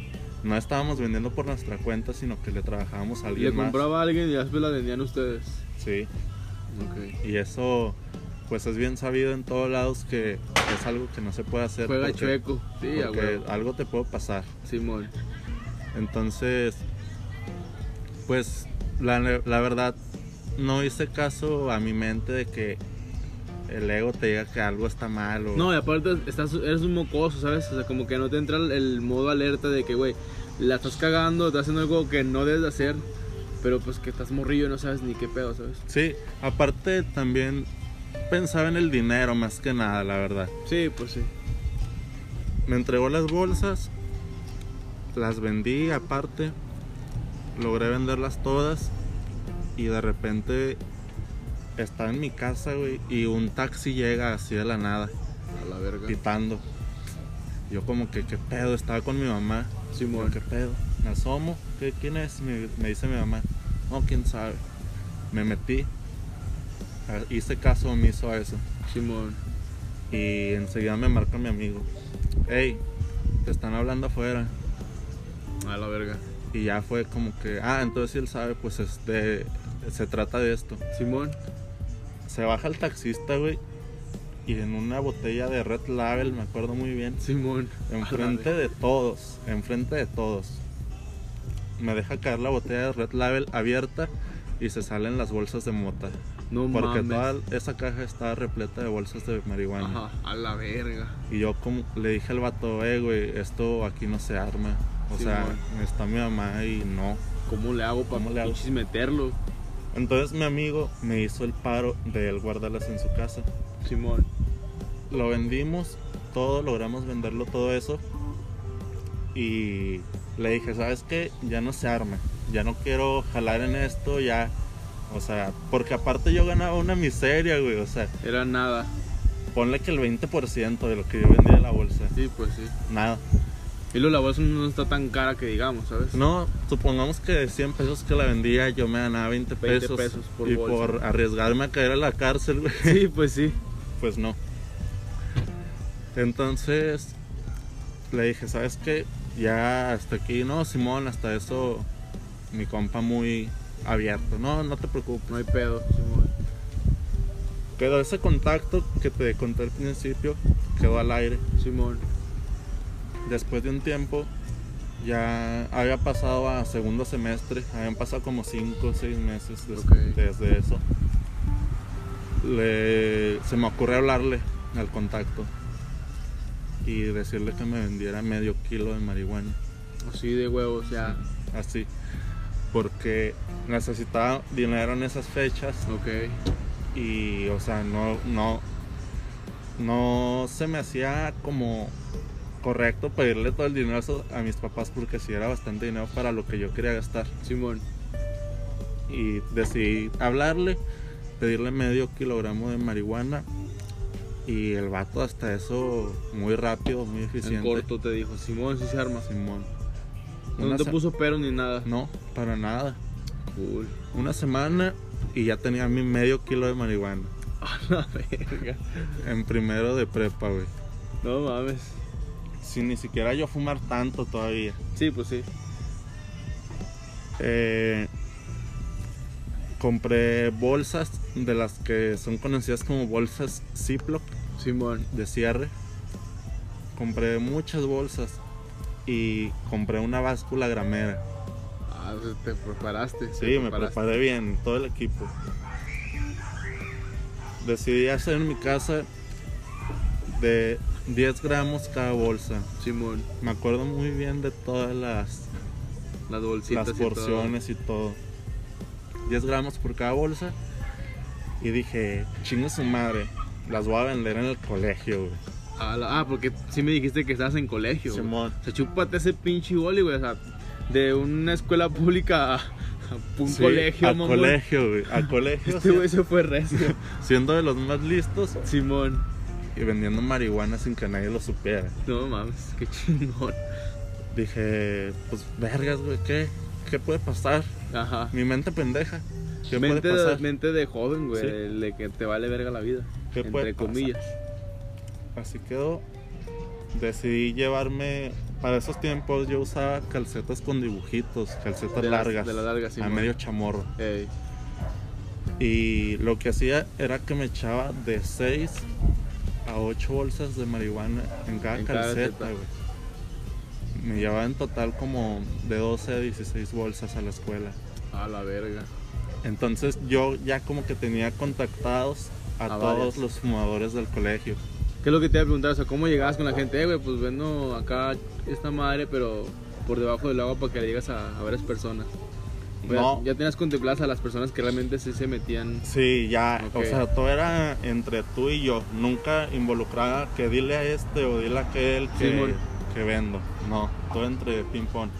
no estábamos vendiendo por nuestra cuenta, sino que le trabajábamos a Le alguien más. compraba a alguien y después la vendían ustedes. Sí. Ok. Y eso, pues es bien sabido en todos lados que es algo que no se puede hacer. Juega porque- chueco. Sí, porque algo te puede pasar. Simón. Entonces, pues la, la verdad, no hice caso a mi mente de que el ego te diga que algo está mal. O... No, y aparte estás, eres un mocoso, ¿sabes? O sea, como que no te entra el, modo alerta de que, güey, la estás cagando, estás haciendo algo que no debes de hacer, pero pues que estás morrillo y no sabes ni qué pedo, ¿sabes? Sí, aparte también pensaba en el dinero más que nada, la verdad. Sí, pues sí. Me entregó las bolsas, las vendí aparte, logré venderlas todas y de repente estaba en mi casa, güey, y un taxi llega así de la nada, A la verga. pitando. Yo como que, ¿qué pedo? Estaba con mi mamá. Simón. ¿Qué pedo? Me asomo. ¿Qué, ¿Quién es? Me, me dice mi mamá. No, quién sabe. Me metí. Hice caso omiso a eso. Simón. Y enseguida me marca mi amigo. Hey, te están hablando afuera. A la verga. Y ya fue como que, ah, entonces si él sabe, pues este, se trata de esto. Simón. Se baja el taxista, güey. Y en una botella de Red Label, me acuerdo muy bien. Simón. Enfrente de todos, enfrente de todos. Me deja caer la botella de Red Label abierta y se salen las bolsas de mota. No Porque mames. toda esa caja estaba repleta de bolsas de marihuana. Ajá, a la verga. Y yo como le dije al vato, eh, güey, esto aquí no se arma. O Sí, sea, mon. está mi mamá y no. ¿Cómo le hago para meterlo? Entonces mi amigo me hizo el paro de él guardarlas en su casa. Simón. Lo vendimos, todo, logramos venderlo todo eso. Y le dije, ¿sabes qué? Ya no se arma. Ya no quiero jalar en esto, ya. O sea, porque aparte yo ganaba una miseria, güey. O sea, Era nada. ponle que el 20% de lo que yo vendía en la bolsa. Sí, pues sí. Nada. Y luego la bolsa no está tan cara que digamos, ¿sabes? No, supongamos que de 100 pesos que la vendía, yo me ganaba 20 20 pesos. pesos por y bolsa. por arriesgarme a caer a la cárcel, güey. Sí, pues sí. Pues no. Entonces le dije, ¿sabes qué? Ya hasta aquí, no, Simón, hasta eso mi compa muy abierto. No, no te preocupes. No hay pedo, Simón. Quedó ese contacto que te conté al principio, quedó al aire. Simón. Después de un tiempo, ya había pasado a segundo semestre, habían pasado como 5 o 6 meses des- desde eso. Le- se me ocurre hablarle al contacto y decirle que me vendiera medio kilo de marihuana, Así de huevos, ya. así, porque necesitaba dinero en esas fechas Ok. y, o sea, no, no, no se me hacía como correcto pedirle todo el dinero a mis papás porque si era bastante dinero para lo que yo quería gastar. Simón. Y decidí hablarle, pedirle medio kilogramo de marihuana y el vato hasta eso muy rápido, muy En eficiente. corto te dijo, Simón, sí se arma. Simón. No Una te puso pero ni nada. No, para nada. Cool. Una semana y ya tenía mi medio kilo de marihuana. A la verga. En primero de prepa, güey. No mames. Sin ni siquiera yo fumar tanto todavía. Sí, pues sí. Eh, compré bolsas de las que son conocidas como bolsas Ziploc Simón. de cierre. Compré muchas bolsas y compré una báscula gramera. Ah, pues te preparaste. te Sí, me preparé bien, todo el equipo. Decidí hacer en mi casa de 10 gramos cada bolsa. Simón. Me acuerdo muy bien de todas las, Las bolsitas las y todo. porciones y todo. 10 gramos por cada bolsa. Y dije, chingue su madre, las voy a vender en el colegio, güey. La- ah, porque sí me dijiste que estabas en colegio. güey. Simón. O sea, chúpate ese pinche boli, güey. O sea, de una escuela pública a, a un Sí, colegio, A mamón. colegio, güey. A colegio. Este güey se fue recio. Siendo de los más listos Simón. Y vendiendo marihuana sin que nadie lo supiera. No mames, qué chingón. Dije, pues vergas, güey, ¿qué? ¿Qué puede pasar? Ajá. Mi mente pendeja. ¿Qué Mente puede de, pasar? mente de joven, güey. Sí. De que te vale verga la vida. ¿Qué puede entre pasar? comillas. Así quedó. Decidí llevarme. Para esos tiempos yo usaba calcetas con dibujitos, calcetas De las- largas. de las largas, a Simón. medio chamorro. Ey. Y lo que hacía era que me echaba de 6 a 8 bolsas de marihuana en cada En calceta, calceta. güey. Me llevaba en total como de 12 a 16 bolsas a la escuela. A la verga. Entonces yo ya como que tenía contactados a, A todos varias. los fumadores del colegio. ¿Qué es lo que te iba a preguntar? O sea, ¿cómo llegabas con la gente? Eh, güey, pues vendo acá esta madre, pero por debajo del agua para que le llegas a, a varias personas. No. Ya, tenías contempladas a las personas que realmente sí se metían. Sí, ya, o sea, todo era entre tú y yo. Nunca involucraba que dile a este o dile a aquel que, que vendo. No, todo entre ping-pong.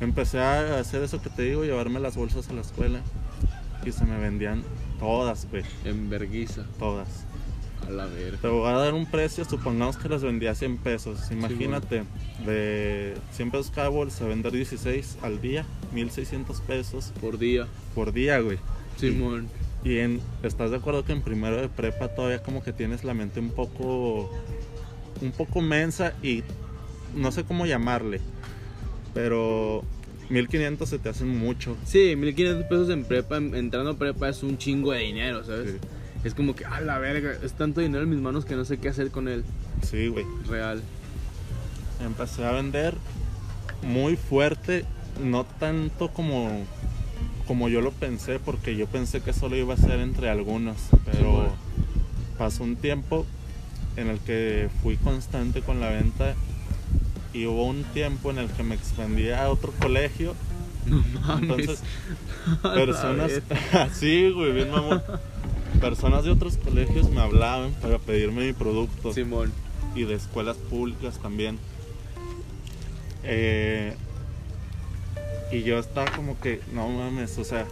Empecé a hacer eso que te digo, llevarme las bolsas a la escuela. Y se me vendían todas, güey, En verguiza. todas. A la verga. Te voy a dar un precio, supongamos que las vendía a 100 pesos. Imagínate, de 100 pesos cada bolsa, vender 16 al día, 1600 pesos Por día. por día, güey. Simón. Y en, ¿estás de acuerdo que en primero de prepa todavía como que tienes la mente un poco un poco mensa y no sé cómo llamarle, pero 1500 se te hacen mucho. Sí, 1500 pesos en prepa, en- entrando a prepa es un chingo de dinero, ¿sabes? Sí, Es como que, a la verga, es tanto dinero en mis manos que no sé qué hacer con él. sí, güey. Real. Empecé a vender muy fuerte, no tanto como como yo lo pensé, porque yo pensé que solo iba a ser entre algunos, pero pasó un tiempo en el que fui constante con la venta y hubo un tiempo en el que me expandí a otro colegio. No mames. Entonces, personas, verga. sí, güey, bien mamón. Personas de otros colegios me hablaban para pedirme mi producto Simón. y de escuelas públicas también. Eh, y yo estaba como que, no mames, o sea,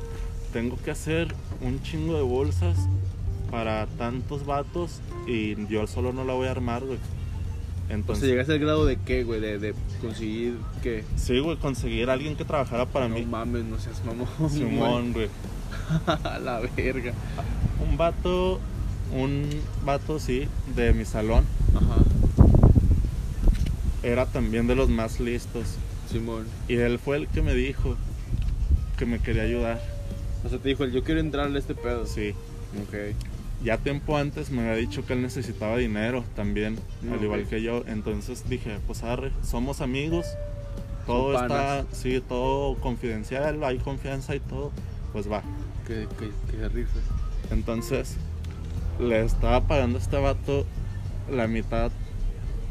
tengo que hacer un chingo de bolsas para tantos vatos y yo solo no la voy a armar, güey. O Entonces, sea, llegaste al grado de qué, güey, de, de conseguir que. sí, güey, conseguir a alguien que trabajara para No mí. mames, no seas mamón. Simón, güey. güey. La verga. Un vato, un vato, sí, de mi salón, Ajá. era también de los más listos. Simón. Y él fue el que me dijo que me quería ayudar. O sea, te dijo, yo quiero entrarle a este pedo. Sí. Ok. Ya tiempo antes me había dicho que él necesitaba dinero también, al igual que yo. Entonces dije, pues arre, somos amigos. Todo Son está, panas. sí, todo confidencial, hay confianza y todo. Pues va. Que, que, que se rife. Entonces le estaba pagando a este vato la mitad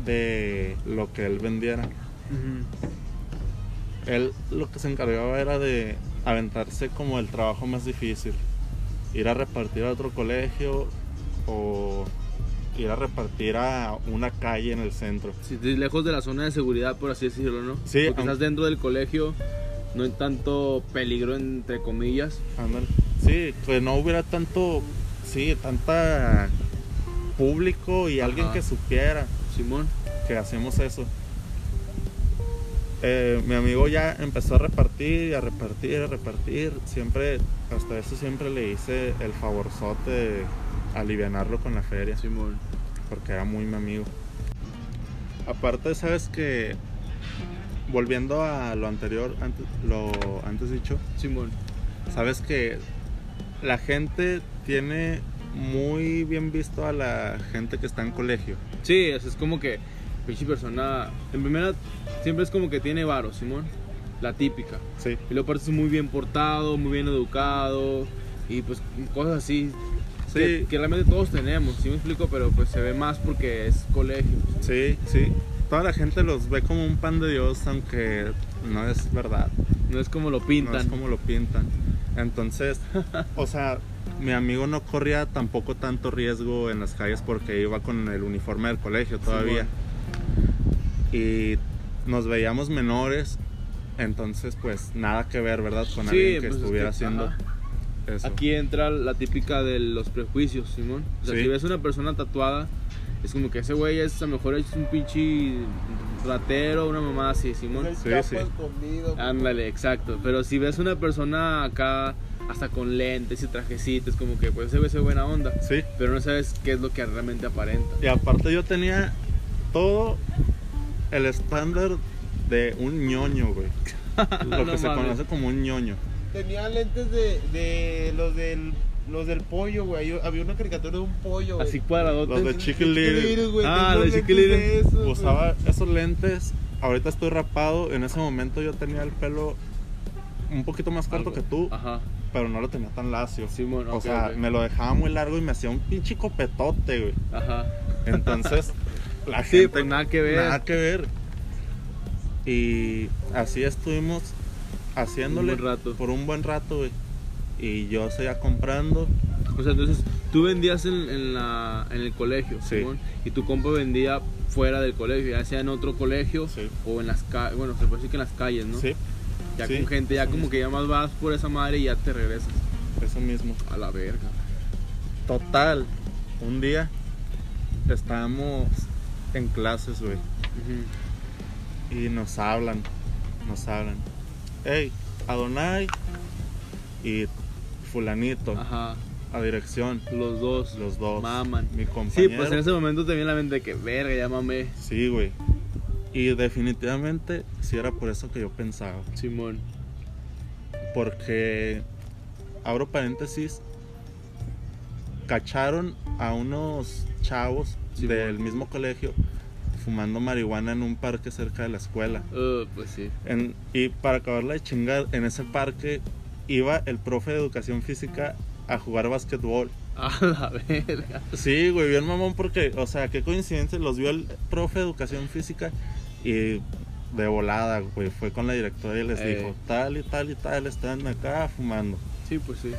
de lo que él vendiera. Él lo que se encargaba era de aventarse como el trabajo más difícil. Ir a repartir a otro colegio o ir a repartir a una calle en el centro. Sí, lejos de la zona de seguridad, por así decirlo, ¿no? Sí, Porque aunque- estás dentro del colegio, no hay tanto peligro, entre comillas. Ándale. Sí, que no hubiera tanto, sí, tanta público y alguien que supiera Simón. que hacemos eso. Eh, mi amigo ya empezó a repartir, y a repartir, a repartir. Siempre, hasta eso siempre le hice el favorzote de alivianarlo con la feria. Simón. porque era muy mi amigo. Aparte, sabes que volviendo a lo anterior, antes, lo antes dicho, Simón. sabes que la gente tiene muy bien visto a la gente que está en colegio. Sí, sea, es como que, pinche persona, en primera, siempre es como que tiene varo, Simón. La típica. Sí, Y luego aparte es muy bien portado, muy bien educado y pues cosas así. Sí. Que, que realmente todos tenemos, ¿sí me explico? Pero pues se ve más porque es colegio. sí, sí. Toda la gente los ve como un pan de Dios, aunque no es verdad. No es como lo no pintan. es como lo pintan. Entonces, o sea, mi amigo no corría tampoco tanto riesgo en las calles porque iba con el uniforme del colegio todavía. y nos veíamos menores, entonces pues nada que ver, ¿verdad? Con Sí, alguien que pues, es estuviera que, haciendo ajá. eso. Aquí entra la típica de los prejuicios, Simón. O sea, Sí. si ves una persona tatuada, es como que ese güey es a lo mejor es un pinche ratero, una mamá así, Simón. El Sí, sí. escondido. Ándale, exacto. Pero si ves una persona acá, hasta con lentes y trajecitos, como que pues ese güey es buena onda. Sí, Pero no sabes qué es lo que realmente aparenta. y aparte yo tenía todo el estándar de un ñoño, güey. Lo que No se mames. conoce como un ñoño. Tenía lentes de, de los del los del pollo, güey. Yo- Había una caricatura de un pollo, güey. Así cuadradotes. Los de Chicken Little. güey. Ah, de Chicken Little. Usaba esos lentes. Ahorita estoy rapado. En ese momento yo tenía el pelo un poquito más corto Algo. que tú, Ajá. pero no lo tenía tan lacio. Simón, o ok, sea, me lo dejaba muy largo y me hacía un pinche copetote, güey. Ajá. Entonces, la Sí, gente. pues nada que ver. Nada que ver. Y así estuvimos haciéndole Un buen rato. por un buen rato, güey. Y yo seguía comprando. O sea, entonces tú vendías en, en la, en el colegio, Sí. Y tu compa vendía fuera del colegio, ya sea en otro colegio Sí. o en las calles, bueno, se puede decir que en las calles, ¿no? Sí, Ya con gente, ya como mismo. que ya más vas por esa madre y ya te regresas. eso mismo. A la verga. Total, un día estábamos en clases, güey. Y nos hablan, nos hablan. Hey, Adonai y fulanito Ajá, a dirección, los dos. los dos. Maman. Mi Sí, compañero. pues en ese momento te viene la mente que, verga, ya mamé. Sí, güey. Y definitivamente sí era por eso que yo pensaba. Simón. Porque, abro paréntesis, cacharon a unos chavos Sí, del mismo colegio fumando marihuana en un parque cerca de la escuela. Uh, pues sí. En- y para acabarla de chingar, en ese parque iba el profe de educación física a jugar básquetbol. A la verga. Sí, güey, bien mamón porque, o sea, qué coincidencia, los vio el profe de educación física y de volada, güey, fue con la directora y les Ey. dijo, tal y tal y tal, están acá fumando. Sí, pues sí.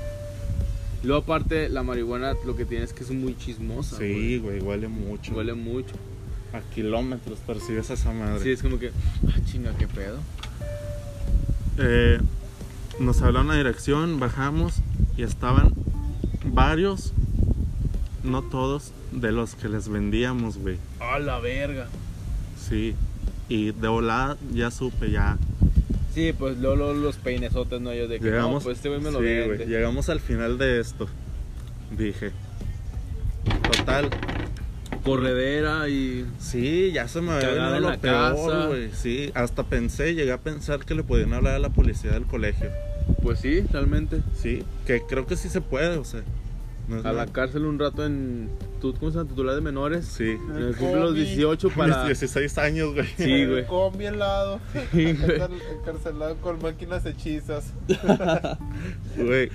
Luego aparte, la marihuana lo que tiene es que es muy chismosa. Sí, güey, huele mucho. Huele mucho. A kilómetros percibes esa madre. Sí, es como que, ah, chinga, qué pedo. Eh, nos hablaron a dirección, bajamos y estaban varios, no todos, de los que les vendíamos, güey. A la verga. Sí. Y de volada ya supe, ya. Sí, pues luego, los peinesotes, ¿no? Yo de que, Llegamos, no, pues este güey me lo sí, vende. llegamos al final de esto. Dije. Total. Corredera y... Sí, ya se me había venido en lo la peor, güey. Sí, hasta pensé, llegué a pensar que le podían hablar a la policía del colegio. Pues sí, realmente. Sí, que creo que sí se puede, o sea. no A la cárcel un rato en... ¿tú, ¿Cómo se llama? Titular de menores. Sí. En el cumple los Combi. 18 para... Mis 16 años, güey. Sí, güey. Combi al lado. Sí, güey. Encarcelado con máquinas hechizas. Güey.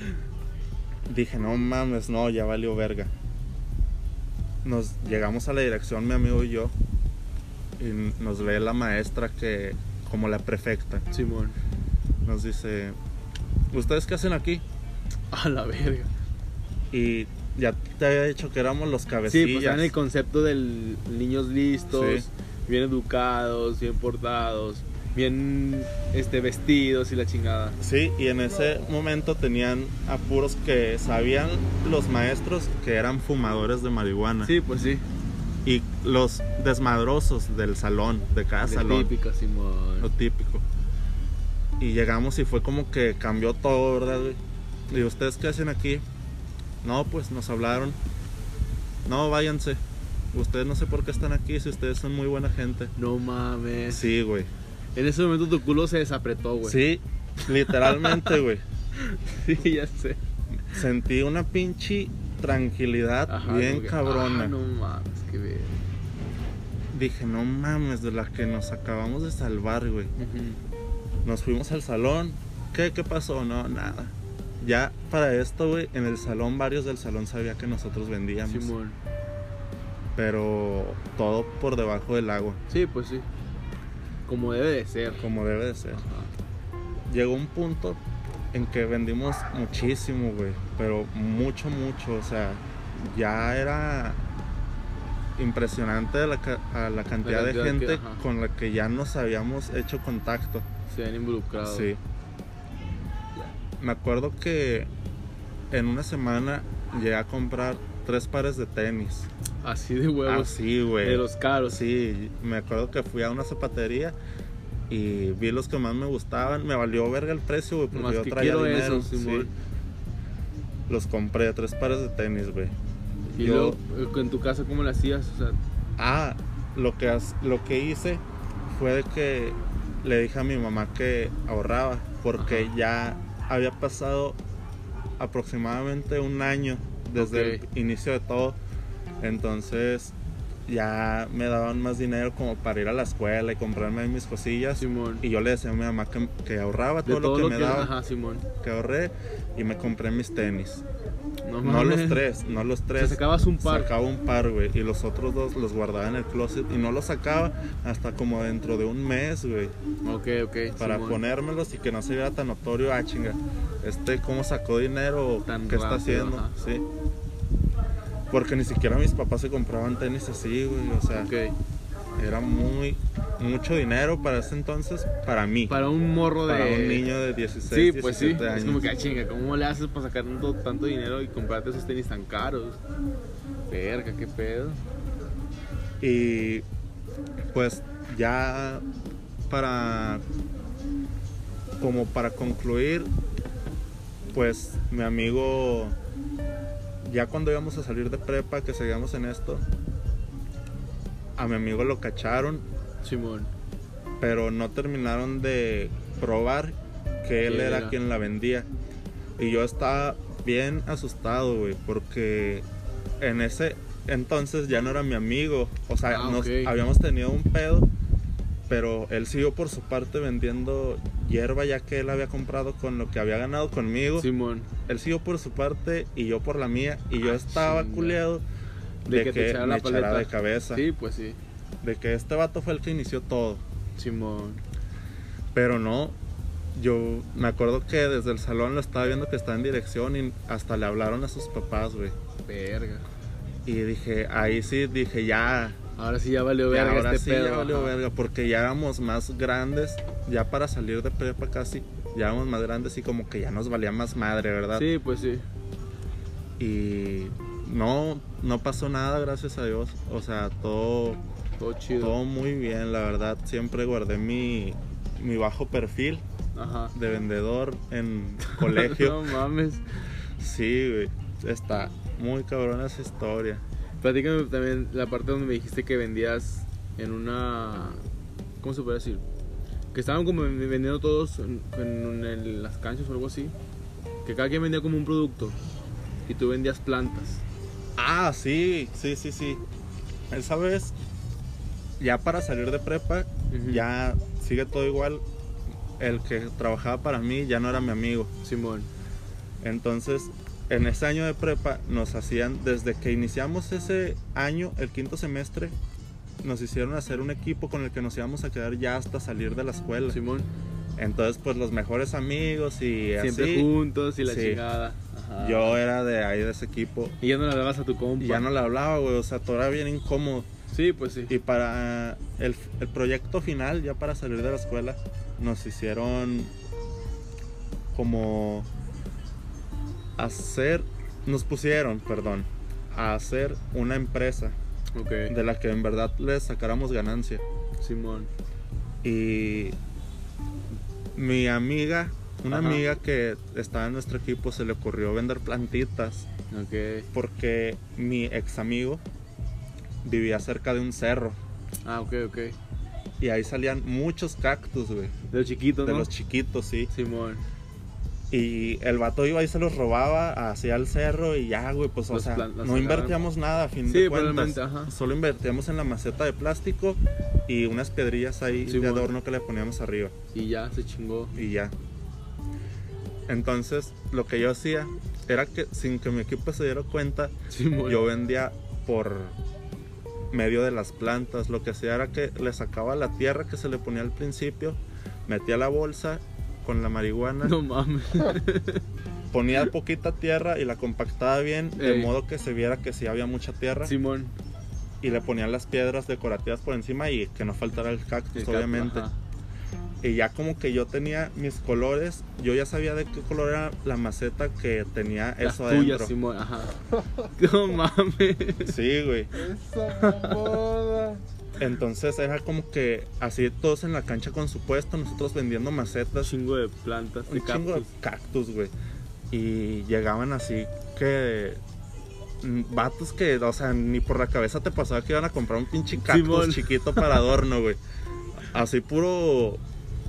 Dije, no mames, no, ya valió verga. Nos llegamos a la dirección, mi amigo y yo. Y nos ve la maestra que, como la prefecta, Simón. nos dice, ¿ustedes qué hacen aquí? A la verga. Y ya te había dicho que éramos los Sí, cabecillas. pues están en el concepto del niños listos, Sí. bien educados, bien portados, bien este, vestidos y la chingada. Sí, y en ese momento tenían apuros que sabían los maestros que eran fumadores de marihuana. Sí, pues sí. Y los desmadrosos del salón, de cada De salón. típica, Lo Simón. típico. Y llegamos y fue como que cambió todo, ¿verdad, güey? Y ustedes qué hacen aquí? No, pues nos hablaron. No, váyanse. Ustedes no sé por qué están aquí si ustedes son muy buena gente. No mames. Sí, güey. En ese momento tu culo se desapretó, güey. Sí, literalmente, güey. Sí, ya sé. Sentí una pinche tranquilidad Ajá, bien que, cabrona. ah, no mames, qué ver. Dije, no mames, de la que nos acabamos de salvar, güey. Nos fuimos al salón. ¿Qué, qué pasó? No, nada. Ya para esto, güey, en el salón, varios del salón sabía que nosotros vendíamos. Simón. Pero todo por debajo del agua, Sí, pues sí. Como debe de ser. como debe de ser. Ajá. llegó un punto en que vendimos muchísimo, güey. Pero mucho, mucho. O sea, ya era impresionante la, ca- a la cantidad, de que- gente con la que ya nos habíamos hecho contacto. Se han involucrado. Sí. Me acuerdo que en una semana llegué a comprar tres pares de tenis. Así de huevos. Así, güey. de los caros. Sí, me acuerdo que fui a una zapatería y vi los que más me gustaban. Me valió verga el precio, güey, porque Más yo que traía quiero dinero. sí. Los compré, tres pares de tenis, güey. Y Yo- luego, eh, en tu casa, ¿cómo lo hacías? O sea, Ah, lo que, lo que hice fue de que le dije a mi mamá que ahorraba, porque Ajá. ya había pasado aproximadamente un año desde el inicio de todo. Entonces ya me daban más dinero como para ir a la escuela y comprarme mis cosillas. Simón. Y yo le decía a mi mamá que, que ahorraba de todo, lo que me daba, Ajá, Simón. que ahorré y me compré mis tenis. No, No los tres, no los O tres. sea, sacabas un par. Sacaba un par, güey. Y los otros dos los guardaba en el closet. Y no los sacaba hasta como dentro de un mes, güey. Ok, ok. Para Simón. ponérmelos y que no se viera tan notorio. Ah, chinga. Este, ¿cómo sacó dinero? Tan ¿Qué está rápido, haciendo? ajá. Sí. Porque ni siquiera mis papás se compraban tenis así, güey. O sea, Ok. era muy, mucho dinero para ese entonces, para mí. Para un morro de. Para un niño de 16, Sí, pues sí. 17 años. Es como que, ah, chinga, ¿cómo le haces para sacar tanto, tanto dinero y comprarte esos tenis tan caros? Verga, qué pedo. Y pues ya para como para concluir, pues mi amigo ya cuando íbamos a salir de prepa, que seguíamos en esto, a mi amigo lo cacharon, Simón. pero no terminaron de probar que él ¿Quién era era? quien la vendía. Y yo estaba bien asustado, güey, porque en ese entonces ya no era mi amigo. O sea, Ah, nos habíamos tenido un pedo, pero él siguió por su parte vendiendo hierba ya que él había comprado con lo que había ganado conmigo. Simón. Él siguió por su parte y yo por la mía. Y yo Ah, estaba chinga. culeado De de, que que, te echara la echara paleta. de cabeza. Sí, pues sí. De que este vato fue el que inició todo. Simón. Pero no, yo me acuerdo que desde el salón lo estaba viendo que estaba en dirección y hasta le hablaron a sus papás, güey. Verga. Y dije, ahí sí, dije, ya, Ahora sí ya valió verga ahora este sí pedo. ya valió ajá. verga, porque ya éramos más grandes, ya para salir de prepa casi, ya éramos más grandes y como que ya nos valía más madre, ¿verdad? Sí, pues sí. Y no, no pasó nada, gracias a Dios. O sea, todo, Todo chido. todo muy bien, la verdad. Siempre guardé mi, mi bajo perfil Ajá. de vendedor en colegio. no mames. Sí, güey. Está muy cabrona esa historia. Platícame también la parte donde me dijiste que vendías en una. ¿Cómo se puede decir? Que estaban como vendiendo todos en, en- en las canchas o algo así. Que cada quien vendía como un producto. Y tú vendías plantas. Ah, sí, sí, sí, sí. Esa vez, ya para salir de prepa, Ujú. ya sigue todo igual. El que trabajaba para mí ya no era mi amigo. Simón. Entonces, en ese año de prepa nos hacían, desde que iniciamos ese año, el quinto semestre, nos hicieron hacer un equipo con el que nos íbamos a quedar ya hasta salir de la escuela. Simón. Entonces, pues los mejores amigos y Siempre así. juntos y la Sí. chingada. Ajá. Yo era de ahí, de ese equipo. Y ya no le hablabas a tu compa. Y ya no le hablaba, güey. O sea, todo era bien incómodo. Sí, pues sí. Y para el, el proyecto final, ya para salir de la escuela, nos hicieron como hacer, nos pusieron, perdón, a hacer una empresa de la que en verdad les sacáramos ganancia. Simón. Y mi amiga, una Ajá. amiga que estaba en nuestro equipo, se le ocurrió vender plantitas porque mi ex amigo vivía cerca de un cerro. Ah, ok, ok. Y ahí salían muchos cactus, güey. De los chiquitos, De ¿no? los chiquitos, sí. Simón. Y el vato iba y se los robaba hacia el cerro y ya, güey, pues, o Los sea, no sacaban. invertíamos nada a fin Sí, de cuentas. ajá. Solo invertíamos en la maceta de plástico y unas piedrillas ahí Sí, de bueno. adorno que le poníamos arriba Y ya se chingó. y ya. Entonces, lo que yo hacía era que sin que mi equipo se diera cuenta, yo vendía por medio de las plantas. Lo que hacía era que le sacaba la tierra que se le ponía al principio, metía la bolsa con la marihuana. No mames. Ponía poquita tierra y la compactaba bien, de Ey. modo que se viera que sí había mucha tierra. Simón. Y le ponía las piedras decorativas por encima y que no faltara el cactus, el obviamente. ajá. Y ya como que yo tenía mis colores, yo ya sabía de qué color era la maceta que tenía Las eso tuyas, adentro. Simón, ajá. No mames. Sí, güey. Esa mamada. Entonces era como que así todos en la cancha con su puesto, nosotros vendiendo Un macetas, chingo de plantas, de un chingo de cactus. güey. Y llegaban así que vatos que, o sea, ni por la cabeza te pasaba que iban a comprar un pinche cactus Simón. chiquito para adorno, güey. Así puro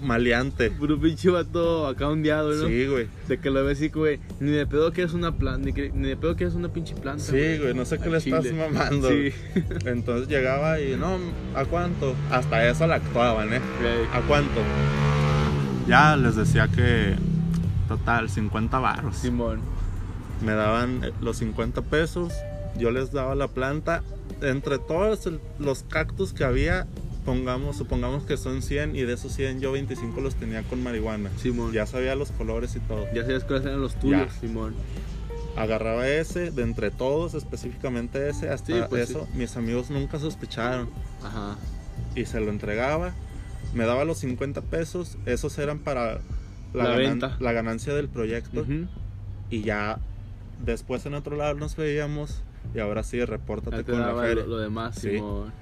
maleante. Puro pinche vato acá ondeado, ¿no? Sí, güey. De que lo ves así, güey. Ni de pedo que es una planta, ni, que- ni de pedo que es una pinche planta. Sí, güey, no sé qué le estás mamando. Sí. Entonces llegaba y, no, ¿a cuánto? Hasta eso la actuaban, ¿eh? ¿A cuánto? Ya les decía que, total, 50 baros. Simón. Me daban eh, los 50 pesos, yo les daba la planta. Entre todos los cactus que había, pongamos, supongamos que son 100 y de esos 100 yo 25 los tenía con marihuana. Simón. Ya sabía los colores y todo. Ya sabías cuáles eran los tuyos, Ya. Simón. Agarraba ese, de entre todos, específicamente ese, hasta Sí, pues eso, mis amigos nunca sospecharon. Ajá. y se lo entregaba. Me daba los 50 pesos, esos eran para la, La ganan- venta. la ganancia del proyecto. Ujú. Y ya después en otro lado nos veíamos y ahora sí, repórtate con la feria. lo, lo demás, Sí. Simón.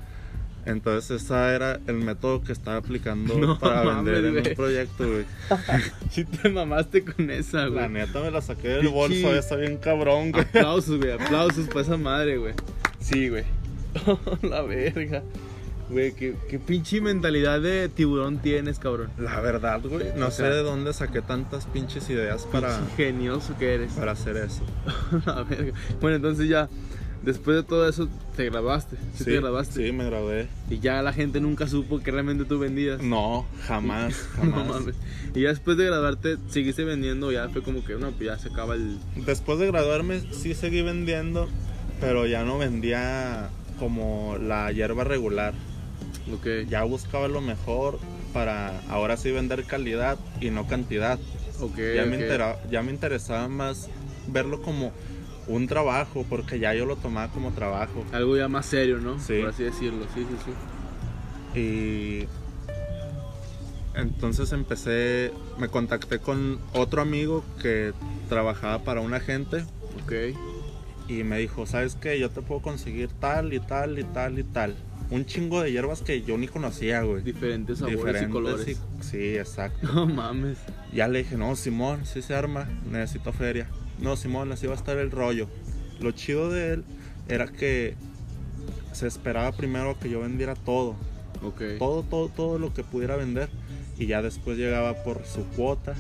Entonces ese era el método que estaba aplicando No para mames, vender en güey. un proyecto, güey. Sí te mamaste con esa, La güey. neta me la saqué del bolso esa bien cabrón, güey. Aplausos, güey. Aplausos para esa madre, güey. Sí, güey. la verga. Güey, ¿qué, qué pinche mentalidad de tiburón tienes, cabrón. La verdad, güey, no O sé de dónde saqué tantas pinches ideas para, Pinche genioso que eres. para hacer eso. la verga. Bueno, entonces ya, después de todo eso, te graduaste. Sí, te graduaste. sí, me gradué. Y ya la gente nunca supo que realmente tú vendías. No, jamás, No jamás. mames. Y ya después de graduarte, seguiste vendiendo. Ya fue como que, no, pues ya se acaba el. Después de graduarme sí seguí vendiendo, pero ya no vendía como la hierba regular. Ok. Ya buscaba lo mejor para ahora sí vender calidad y no cantidad. Ok. ya, me ok. intera- ya me interesaba más verlo como un trabajo, porque ya yo lo tomaba como trabajo. Algo ya más serio, ¿no? Sí. Por así decirlo. Sí, sí, sí. Y entonces empecé, me contacté con otro amigo que trabajaba para un agente Ok. y me dijo, ¿sabes qué? Yo te puedo conseguir tal y tal y tal y tal. Un chingo de hierbas que yo ni conocía, güey. Diferentes sabores Diferentes y colores. y- sí, exacto. No mames. Ya le dije, no, Simón, sí se arma, necesito feria. No, Simón, así va a estar el rollo. Lo chido de él era que se esperaba primero que yo vendiera todo. Ok. Todo, todo, todo lo que pudiera vender. Y ya después llegaba por su cuota.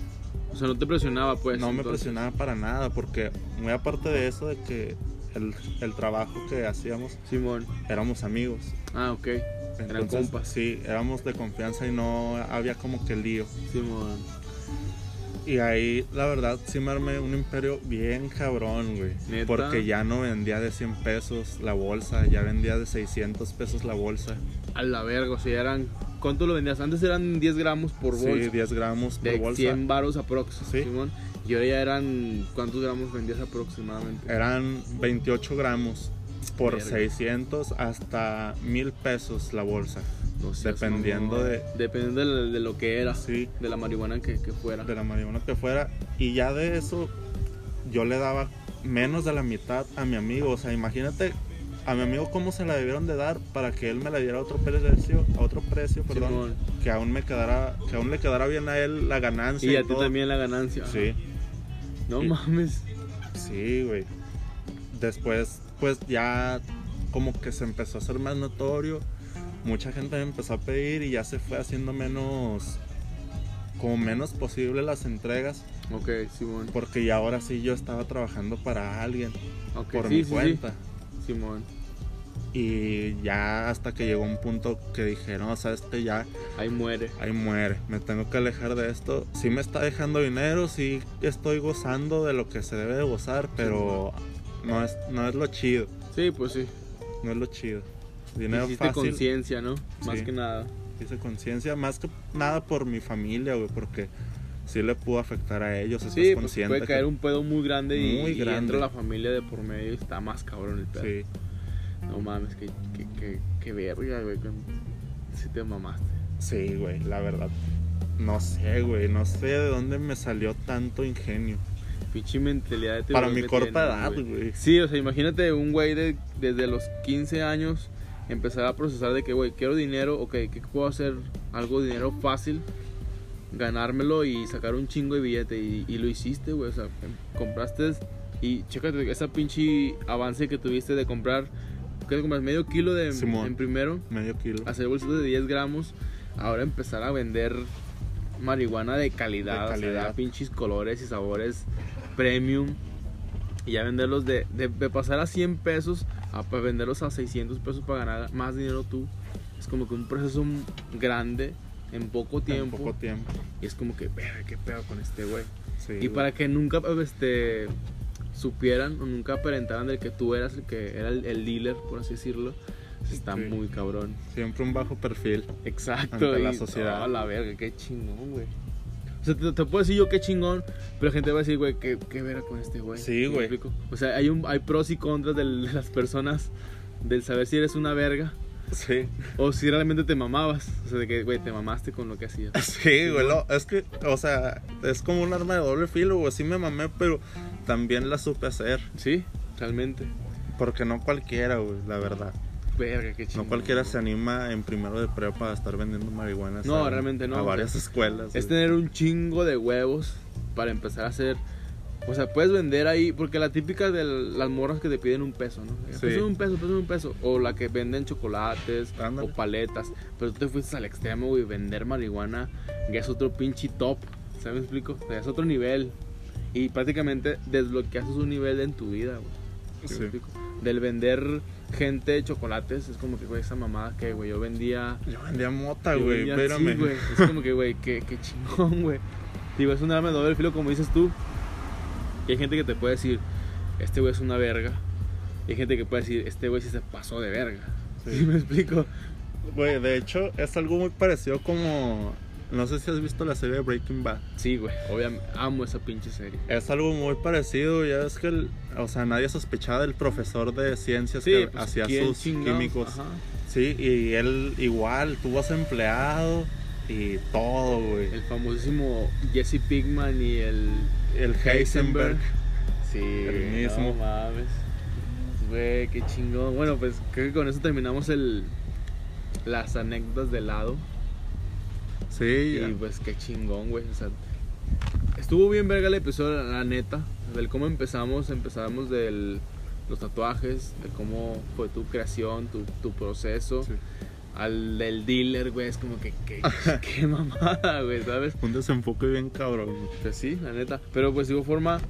O sea, no te presionaba, pues. no me presionaba para nada, porque muy aparte de eso, de que el, el trabajo que hacíamos, Simón. éramos amigos. Ah, ok. Eran Entonces, compas. Sí, éramos de confianza y no había como que lío. Simón. Y ahí, la verdad, sí me armé un imperio bien cabrón, güey. ¿Neta? Porque ya no vendía de 100 pesos la bolsa, ya vendía de 600 pesos la bolsa. A la verga, o sea, eran. ¿Cuánto lo vendías? Antes eran 10 gramos por Sí, bolsa. 10 gramos por de bolsa. 100 baros aprox, Sí. Simón. Y ahora ya eran. ¿Cuántos gramos vendías aproximadamente? Eran 28 gramos por Verga. 600 hasta 1000 pesos la bolsa. No. Dependiendo de- Dependiendo de, de lo que era. Sí, De la marihuana que, que fuera. de la marihuana que fuera. Y ya de eso, yo le daba menos de la mitad a mi amigo. O sea, imagínate a mi amigo cómo se la debieron de dar para que él me la diera a otro precio, a otro precio, perdón. Que aún me quedara, que aún le quedara bien a él la ganancia. Y a ti también la ganancia. Sí, No Y- mames. sí, güey. Después, pues ya como que se empezó a hacer más notorio. Mucha gente me empezó a pedir y ya se fue haciendo menos, como menos posible las entregas. Ok, Simón. Porque ya ahora sí yo estaba trabajando para alguien, Ok, por sí, mi sí, sí. cuenta. Simón. Y ya hasta que llegó un punto que dije, no, sabes que ya Ahí muere. ahí muere, me tengo que alejar de esto. Sí me está dejando dinero, sí estoy gozando de lo que se debe de gozar, pero no es, no es lo chido, Sí, pues sí. no es lo chido. Dinero Hiciste conciencia, ¿no? Más Sí. que nada. hice conciencia, más que nada por mi familia, güey, porque sí le pudo afectar a ellos. Sí, pues consciente puede que- caer un pedo muy grande y, Muy y grande. entra la familia de por medio y está más cabrón el pedo. Sí, No mames, que, que, que, que verga, güey. Si te mamaste. sí, güey, la verdad. No sé, güey, no sé de dónde me salió tanto ingenio. Pinche mentalidad de Para mi corta edad, güey. Sí, o sea, imagínate un güey de, desde los 15 años empezar a procesar de que, güey, quiero dinero, ok, ¿qué puedo hacer? Algo de dinero fácil, ganármelo y sacar un chingo de billete. Y, y lo hiciste, güey, o sea, em- compraste y chécate esa pinche avance que tuviste de comprar, ¿qué compras? Medio kilo de Simón. en primero, Medio kilo. hacer bolsitos de 10 gramos, ahora empezar a vender marihuana de calidad, De o sea, calidad. pinches colores y sabores premium. Y ya venderlos de, de, de pasar a 100 pesos a pa- venderlos a 600 pesos para ganar más dinero tú. Es como que un proceso grande en poco En tiempo. poco tiempo. Y es como que, qué pedo con este güey. Sí, Y güey. para que nunca este, supieran o nunca aparentaran de que tú eras el que era el, el dealer, por así decirlo, está Sí. muy cabrón. Siempre un bajo perfil. Exacto. Ante la sociedad. oh, la verga, qué chingón, güey. O sea, te, te puedo decir yo qué chingón, pero la gente va a decir, güey, qué, qué vera con este güey. Sí, ¿Me güey. O sea, hay, un, hay pros y contras del- de las personas del saber si eres una verga Sí. o si realmente te mamabas. O sea, de que, güey, te mamaste con lo que hacías. Sí, güey, lo- es que, o sea, es como un arma de doble filo, güey. Sí me mamé, pero también la supe hacer. Sí, realmente. Porque no cualquiera, güey, la verdad. Verga, qué chingón. No cualquiera se anima en primero de prepa a estar vendiendo marihuana. No, a- realmente no, A varias escuelas. Es güey. tener un chingo de huevos para empezar a hacer. O sea, puedes vender ahí, porque la típica de las morras que te piden un peso, ¿no? Sí. Pésame un peso, pésame un peso. O la que venden chocolates Ándale. o paletas. Pero tú te fuiste al extremo, güey, vender marihuana, ya es otro pinche top. ¿Sabes me explico? O sea, es otro nivel. Y prácticamente desbloqueas un nivel en tu vida, güey. ¿Sí Sí. Del vender gente chocolates, es como que, güey, esa mamada que, güey, yo vendía Yo vendía mota, güey, espérame. sí, güey. Es como que, güey, qué, qué chingón, güey. Digo, es un arma de doble filo, como dices tú. Y hay gente que te puede decir, este güey es una verga. Y hay gente que puede decir, este güey sí se pasó de verga. Sí. ¿Sí me explico? Güey, de hecho, es algo muy parecido como. No sé si has visto la serie de Breaking Bad. Sí, güey. Obviamente, amo esa pinche serie. Es algo muy parecido, ya es que, el- o sea, nadie sospechaba del profesor de ciencias Sí, que pues, hacía ¿quién sus químicos. Ajá. Sí, y él igual tuvo a su empleado y todo, güey. El famosísimo Jesse Pigman y el El Heisenberg. Sí, El mismo. No mames. Güey, qué chingón. Bueno, pues creo que con eso terminamos el las anécdotas de lado. Sí, ya. Y pues qué chingón, güey. O sea, estuvo bien verga el episodio, la neta. Del cómo empezamos, empezamos del los tatuajes, de cómo fue tu creación, tu, tu proceso. Sí. Al del dealer, güey, es como que, que qué mamada, güey, ¿sabes? Un desenfoque bien cabrón. Pues sí, la neta. Pero pues de igual forma,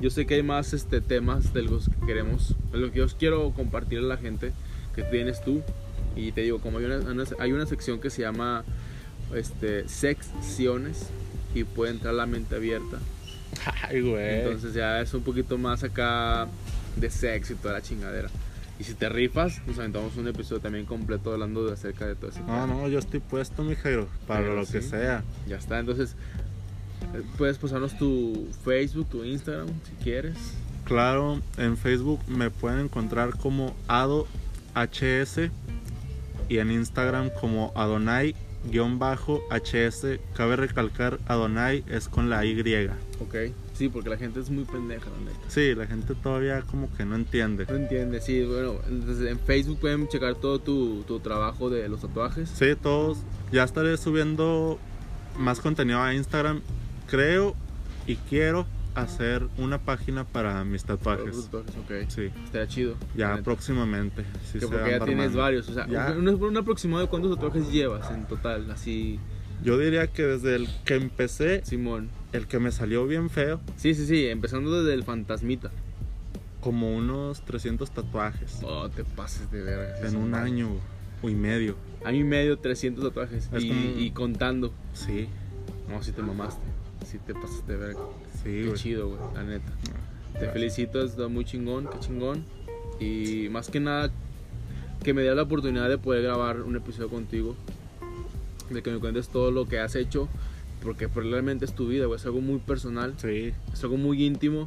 yo sé que hay más este, temas de los que queremos, de lo que yo quiero compartir a la gente que tienes tú. Y te digo, como hay una, una- hay una sección que se llama este, secciones y puede entrar la mente abierta. Ay, güey. Entonces ya es un poquito más acá de sex y toda la chingadera. Y si te rifas, nos aventamos un episodio también completo hablando de acerca de todo ese No, tema. no, yo estoy puesto, mi Jairo, para Pero lo que sea. Ya está, entonces eh, puedes pasarnos tu Facebook, tu Instagram, si quieres. Claro, en Facebook me pueden encontrar como Ado HS y en Instagram como Adonai-HS. Cabe recalcar, Adonai es con la Y. Ok. Sí, porque la gente es muy pendeja, la neta. Sí, la gente todavía como que no entiende. No entiende, sí, bueno, entonces en Facebook pueden checar todo tu, tu trabajo de los tatuajes. Sí, todos. Ya estaré subiendo más contenido a Instagram. Creo y quiero hacer una página para mis tatuajes. tatuajes, ok. Sí, Estaría chido. ya próximamente. Sí porque ya tienes varios, o sea, Ya. un, un aproximado de cuántos tatuajes llevas en total, así, Yo diría que desde el que empecé, Simón. el que me salió bien feo, Sí, sí, sí, empezando desde el fantasmita. como unos 300 tatuajes Oh, te pases de verga. en un año y medio. Año y medio, 300 tatuajes. Es y, como- y contando. Sí, No, si te mamaste. Si te pasaste de verga. sí, Qué güey. chido, güey, la neta. Te Gracias. felicito, está muy chingón, qué chingón. Y más que nada, que me dé la oportunidad de poder grabar un episodio contigo. De que me cuentes todo lo que has hecho porque pues, realmente es tu vida, güey, es algo muy personal, Sí, es algo muy íntimo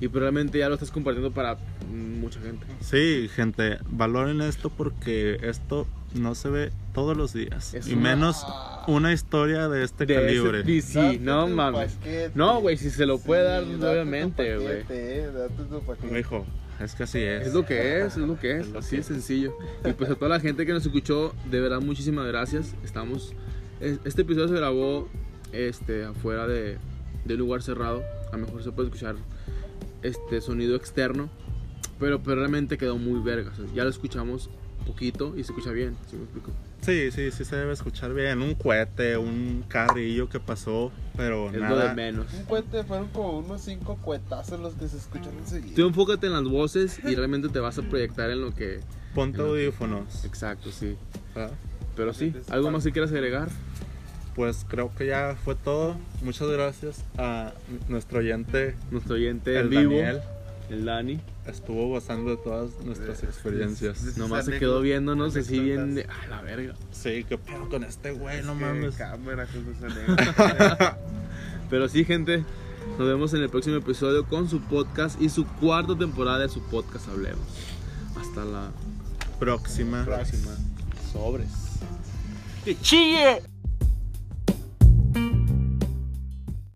y pues, realmente ya lo estás compartiendo para mucha gente. sí, gente, valoren esto porque esto no se ve todos los días. Es y una- menos una historia de este De calibre. ese- sí, Date no mames. paquete. No, güey, si se lo puede dar, Sí, date tu obviamente, güey. eh. Hijo, es que así es. Es lo que es, es lo que es, Es lo así que es. sencillo. Y pues a toda la gente que nos escuchó, de verdad muchísimas gracias. Estamos es- este episodio se grabó este afuera de, de un lugar cerrado. A lo mejor se puede escuchar este sonido externo, pero, pero realmente quedó muy verga. o sea, ya lo escuchamos poquito y se escucha bien, ¿sí me explico? Sí, sí, sí se debe escuchar bien. Un cohete, un carrillo que pasó, pero Es lo nada. de menos. Un cohete fueron como unos cinco cuetazos los que se escuchan enseguida. Tú enfócate en las voces y realmente te vas a proyectar en lo que... Ponte lo que- audífonos. Exacto, sí. ¿verdad? Pero sí, ¿algo más que quieras agregar? Pues creo que ya fue todo. Muchas gracias a nuestro oyente, Nuestro oyente en el vivo, Daniel. el Dani. Estuvo gozando de todas nuestras experiencias. Nomás se quedó viéndonos así bien de, anécdotas. ah, la verga. Sí, qué pedo con este güey, no Es que mames. Cámara. Pero sí, gente, nos vemos en el próximo episodio con su podcast y su cuarta temporada de su podcast Hablemos. Hasta la Próxima. próxima. Sobres. ¡Que chille!